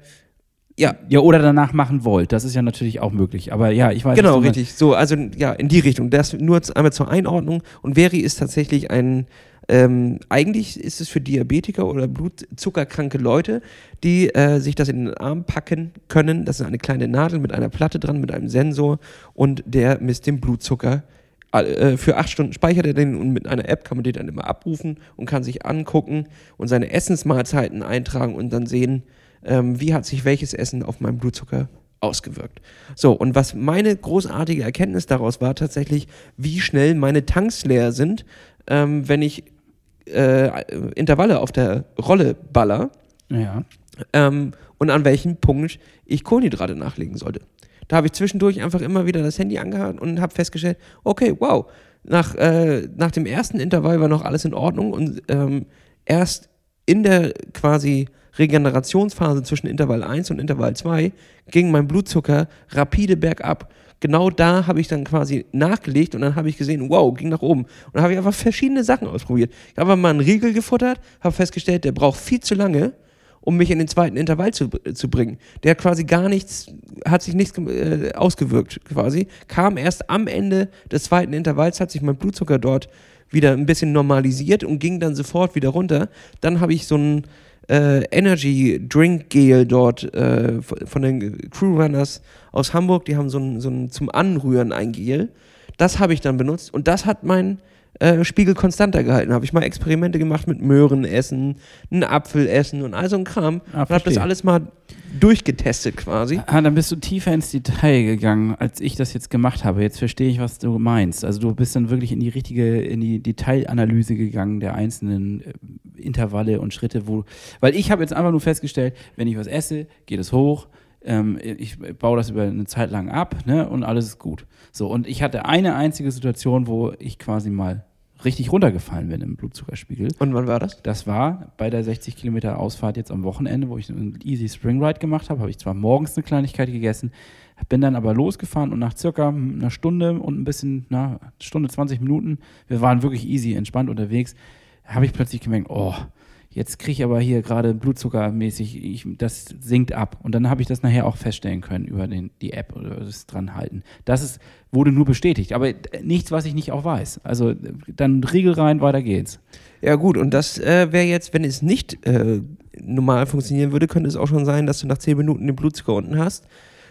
ja, Ja, oder danach machen wollt. Das ist ja natürlich auch möglich. Aber ja, ich weiß genau, richtig. So, also ja, in die Richtung. Das nur einmal zur Einordnung. Und Veri ist tatsächlich ein, ähm, eigentlich ist es für Diabetiker oder blutzuckerkranke Leute, die äh, sich das in den Arm packen können. Das ist eine kleine Nadel mit einer Platte dran, mit einem Sensor und der misst den Blutzucker. Äh, Für acht Stunden speichert er den und mit einer App kann man den dann immer abrufen und kann sich angucken und seine Essensmahlzeiten eintragen und dann sehen, ähm, wie hat sich welches Essen auf meinen Blutzucker ausgewirkt. So, und was meine großartige Erkenntnis daraus war, tatsächlich, wie schnell meine Tanks leer sind, ähm, wenn ich äh, Intervalle auf der Rolle baller Ja. ähm, und an welchem Punkt ich Kohlenhydrate nachlegen sollte. Da habe ich zwischendurch einfach immer wieder das Handy angehabt und habe festgestellt, okay, wow, nach, äh, nach dem ersten Intervall war noch alles in Ordnung und ähm, erst in der quasi Regenerationsphase zwischen Intervall 1 und Intervall 2 ging mein Blutzucker rapide bergab. Genau da habe ich dann quasi nachgelegt und dann habe ich gesehen, wow, ging nach oben. Und dann habe ich einfach verschiedene Sachen ausprobiert. Ich habe mal einen Riegel gefuttert, habe festgestellt, der braucht viel zu lange, um mich in den zweiten Intervall zu, zu bringen. Der hat quasi gar nichts, hat sich nichts äh, ausgewirkt quasi. Kam erst am Ende des zweiten Intervalls, hat sich mein Blutzucker dort wieder ein bisschen normalisiert und ging dann sofort wieder runter. Dann habe ich so ein äh, Energy Drink Gel dort äh, von den Crew Runners aus Hamburg, die haben so ein, so ein zum Anrühren ein Gel. Das habe ich dann benutzt und das hat meinen äh, Spiegel konstanter gehalten. Habe ich mal Experimente gemacht mit Möhren essen, einen Apfel essen und all so ein Kram. Ah, und habe das alles mal durchgetestet quasi. Ah, dann bist du tiefer ins Detail gegangen, als ich das jetzt gemacht habe. Jetzt verstehe ich, was du meinst. Also du bist dann wirklich in die richtige, in die Detailanalyse gegangen der einzelnen äh, Intervalle und Schritte, wo. Weil ich habe jetzt einfach nur festgestellt, wenn ich was esse, geht es hoch. Ähm, ich baue das über eine Zeit lang ab, ne, und alles ist gut. So, und ich hatte eine einzige Situation, wo ich quasi mal richtig runtergefallen bin im Blutzuckerspiegel. Und wann war das? Das war bei der 60 Kilometer Ausfahrt jetzt am Wochenende, wo ich einen Easy Spring Ride gemacht habe. Habe ich zwar morgens eine Kleinigkeit gegessen, bin dann aber losgefahren und nach circa einer Stunde und ein bisschen, na, Stunde 20 Minuten, wir waren wirklich easy, entspannt unterwegs, habe ich plötzlich gemerkt, oh, jetzt kriege ich aber hier gerade blutzuckermäßig, ich, das sinkt ab. Und dann habe ich das nachher auch feststellen können über den, die App oder das dranhalten. Das ist, wurde nur bestätigt, aber nichts, was ich nicht auch weiß. Also dann Riegel rein, weiter geht's. Ja gut, und das äh, wäre jetzt, wenn es nicht äh, normal funktionieren würde, könnte es auch schon sein, dass du nach 10 Minuten den Blutzucker unten hast,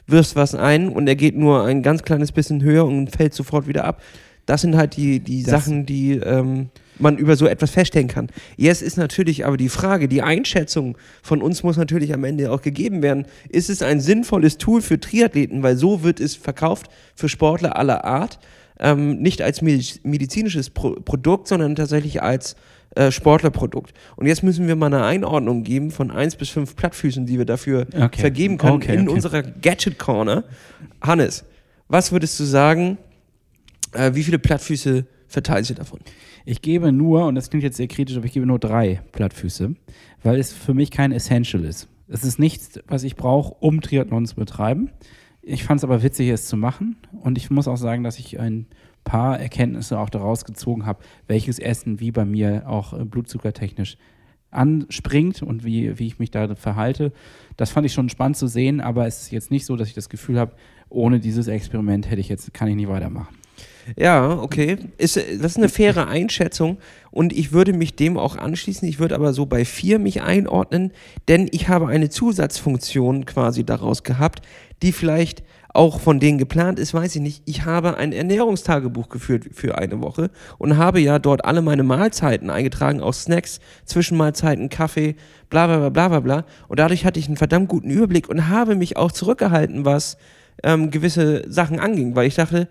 wirfst was ein und er geht nur ein ganz kleines bisschen höher und fällt sofort wieder ab. Das sind halt die, die Das- Sachen, die ähm, man über so etwas feststellen kann. Jetzt ist natürlich aber die Frage, die Einschätzung von uns muss natürlich am Ende auch gegeben werden. Ist es ein sinnvolles Tool für Triathleten? Weil so wird es verkauft für Sportler aller Art. Ähm, nicht als mediz- medizinisches Pro Produkt, sondern tatsächlich als äh, Sportlerprodukt. Und jetzt müssen wir mal eine Einordnung geben von 1 bis 5 Plattfüßen, die wir dafür Okay. vergeben können Okay, in okay. unserer Gadget Corner. Hannes, was würdest du sagen, äh, wie viele Plattfüße verteilst du davon? Ich gebe nur, und das klingt jetzt sehr kritisch, aber ich gebe nur drei Plattfüße, weil es für mich kein Essential ist. Es ist nichts, was ich brauche, um Triathlon zu betreiben. Ich fand es aber witzig, es zu machen. Und ich muss auch sagen, dass ich ein paar Erkenntnisse auch daraus gezogen habe, welches Essen wie bei mir auch äh, blutzuckertechnisch anspringt und wie, wie ich mich da verhalte. Das fand ich schon spannend zu sehen, aber es ist jetzt nicht so, dass ich das Gefühl habe, ohne dieses Experiment hätte ich jetzt, kann ich nicht weitermachen. Ja, okay. Ist, äh, das ist eine faire Einschätzung und ich würde mich dem auch anschließen. Ich würde aber so bei vier mich einordnen, denn ich habe eine Zusatzfunktion quasi daraus gehabt, die vielleicht auch von denen geplant ist, weiß ich nicht. Ich habe ein Ernährungstagebuch geführt für eine Woche und habe ja dort alle meine Mahlzeiten eingetragen, auch Snacks, Zwischenmahlzeiten, Kaffee, bla bla bla bla bla. Und dadurch hatte ich einen verdammt guten Überblick und habe mich auch zurückgehalten, was ähm, gewisse Sachen anging, weil ich dachte,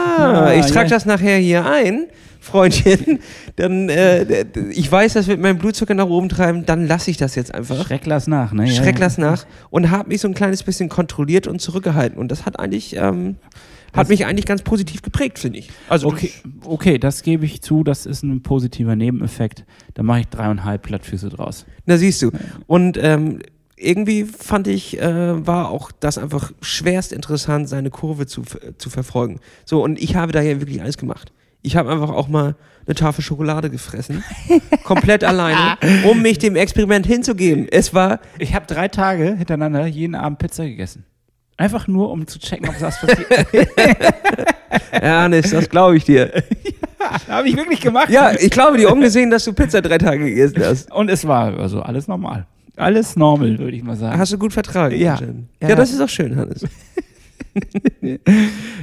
ah, ich trage ja. das nachher hier ein, Freundchen, dann, äh, ich weiß, das wird meinen Blutzucker nach oben treiben, dann lasse ich das jetzt einfach. Schreck lass nach, ne? Ja, Schreck ja. lass nach und habe mich so ein kleines bisschen kontrolliert und zurückgehalten. Und das hat eigentlich, ähm, hat Das- mich eigentlich ganz positiv geprägt, finde ich. Also Okay, okay, das gebe ich zu, das ist ein positiver Nebeneffekt. Da mache ich dreieinhalb Plattfüße draus. Na siehst du. Und ähm, irgendwie fand ich, äh, war auch das einfach schwerst interessant, seine Kurve zu, zu verfolgen. So, und ich habe da ja wirklich alles gemacht. Ich habe einfach auch mal eine Tafel Schokolade gefressen, komplett alleine, um mich dem Experiment hinzugeben. Es war, Ich habe drei Tage hintereinander jeden Abend Pizza gegessen. Einfach nur, um zu checken, ob was passiert. Ernest, das glaube ich dir. habe ich wirklich gemacht. Ja, ich glaube dir ungesehen, dass du Pizza drei Tage gegessen hast. Und es war also alles normal. Alles normal, würde ich mal sagen. Hast du gut vertragen? Ja. Ja. Ja, das ist auch schön, Hannes.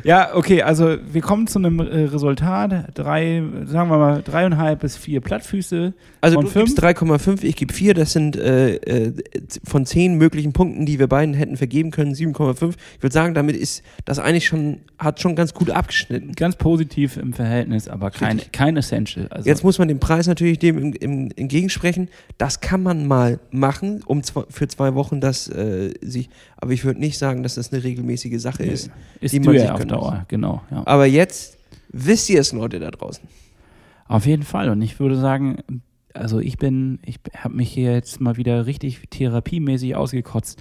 Ja, okay, also wir kommen zu einem äh, Resultat. Drei, sagen wir mal, dreieinhalb bis vier Plattfüße. Also du gibst fünf? 3,5, ich gebe 4. Das sind äh, äh, von 10 möglichen Punkten, die wir beiden hätten vergeben können, 7,5. Ich würde sagen, damit ist das eigentlich schon, hat schon ganz gut abgeschnitten. Ganz positiv im Verhältnis, aber kein, Richtig. kein Essential. Also, Jetzt muss man den Preis natürlich dem im, im, entgegensprechen. Das kann man mal machen, um zwei, für zwei Wochen das äh, sich. Aber ich würde nicht sagen, dass das eine regelmäßige Sache ist. ist die man sich auf Dauer, genau. Ja. Aber jetzt wisst ihr es, Leute da draußen. Auf jeden Fall. Und ich würde sagen, also ich bin, ich habe mich hier jetzt mal wieder richtig therapiemäßig ausgekotzt.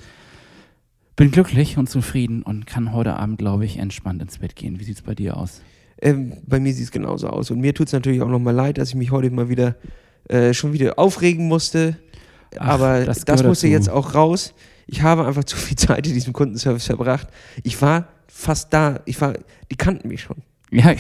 Bin glücklich und zufrieden und kann heute Abend, glaube ich, entspannt ins Bett gehen. Wie sieht's bei dir aus? Ähm, bei mir sieht es genauso aus. Und mir tut es natürlich auch nochmal leid, dass ich mich heute mal wieder äh, schon wieder aufregen musste. Ach, Aber das das, musste dazu. jetzt auch raus. Ich habe einfach zu viel Zeit in diesem Kundenservice verbracht. Ich war fast da. Ich war, die kannten mich schon. Ja,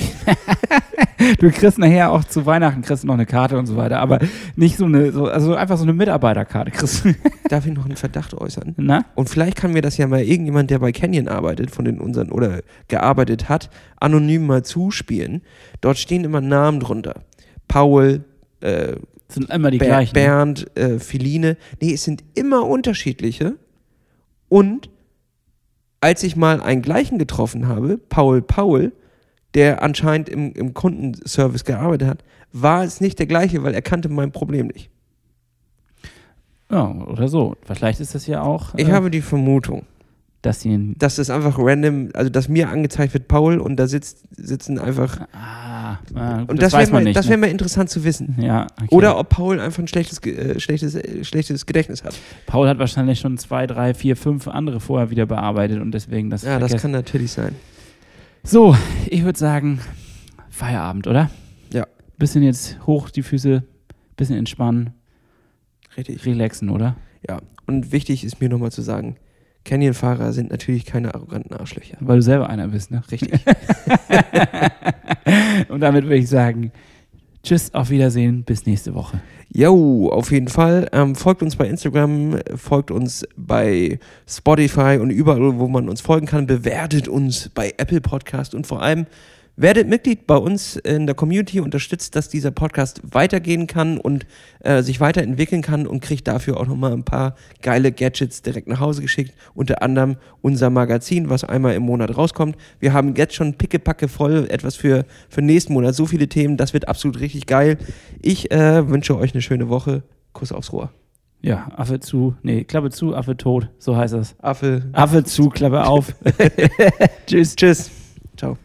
du kriegst nachher auch zu Weihnachten kriegst noch eine Karte und so weiter, aber nicht so eine, so, also einfach so eine Mitarbeiterkarte kriegst. Darf ich noch einen Verdacht äußern? Na? Und vielleicht kann mir das ja mal irgendjemand, der bei Canyon arbeitet, von den unseren oder gearbeitet hat, anonym mal zuspielen. Dort stehen immer Namen drunter. Paul, äh, sind immer die Ber gleichen. Bernd, äh, Philine. Nee, es sind immer unterschiedliche. Und als ich mal einen gleichen getroffen habe, Paul Paul, der anscheinend im, im Kundenservice gearbeitet hat, war es nicht der gleiche, weil er kannte mein Problem nicht. Ja, oder so. Vielleicht ist das ja auch, Ich äh, habe die Vermutung, dass ein, dass es einfach random, also dass mir angezeigt wird Paul und da sitzt, sitzen einfach. ah, ah, gut, Und das, weiß wäre man mal, nicht. das ne? wäre mal interessant zu wissen. ja, okay. Oder ob Paul einfach ein schlechtes, äh, schlechtes, äh, schlechtes Gedächtnis hat. Paul hat wahrscheinlich schon zwei, drei, vier, fünf andere vorher wieder bearbeitet und deswegen das Ja, das vergessen. kann natürlich sein. So, ich würde sagen, Feierabend, oder? Ja. Bisschen jetzt hoch die Füße, bisschen entspannen, Richtig. relaxen, oder? Ja, und wichtig ist mir nochmal zu sagen, Canyon-Fahrer sind natürlich keine arroganten Arschlöcher. Weil du selber einer bist, ne? Richtig. Und damit würde ich sagen, tschüss, auf Wiedersehen, bis nächste Woche. Jo, auf jeden Fall. Ähm, folgt uns bei Instagram, folgt uns bei Spotify und überall, wo man uns folgen kann. Bewertet uns bei Apple Podcast und vor allem werdet Mitglied bei uns in der Community, unterstützt, dass dieser Podcast weitergehen kann und äh, sich weiterentwickeln kann und kriegt dafür auch nochmal ein paar geile Gadgets direkt nach Hause geschickt. Unter anderem unser Magazin, was einmal im Monat rauskommt. Wir haben jetzt schon pickepacke voll etwas für, für nächsten Monat. So viele Themen, das wird absolut richtig geil. Ich äh, wünsche euch eine schöne Woche. Kuss aufs Rohr. Ja, Affe zu, nee, Klappe zu, Affe tot, so heißt das. Affe. Affe zu, Klappe auf. Tschüss. Tschüss. Ciao.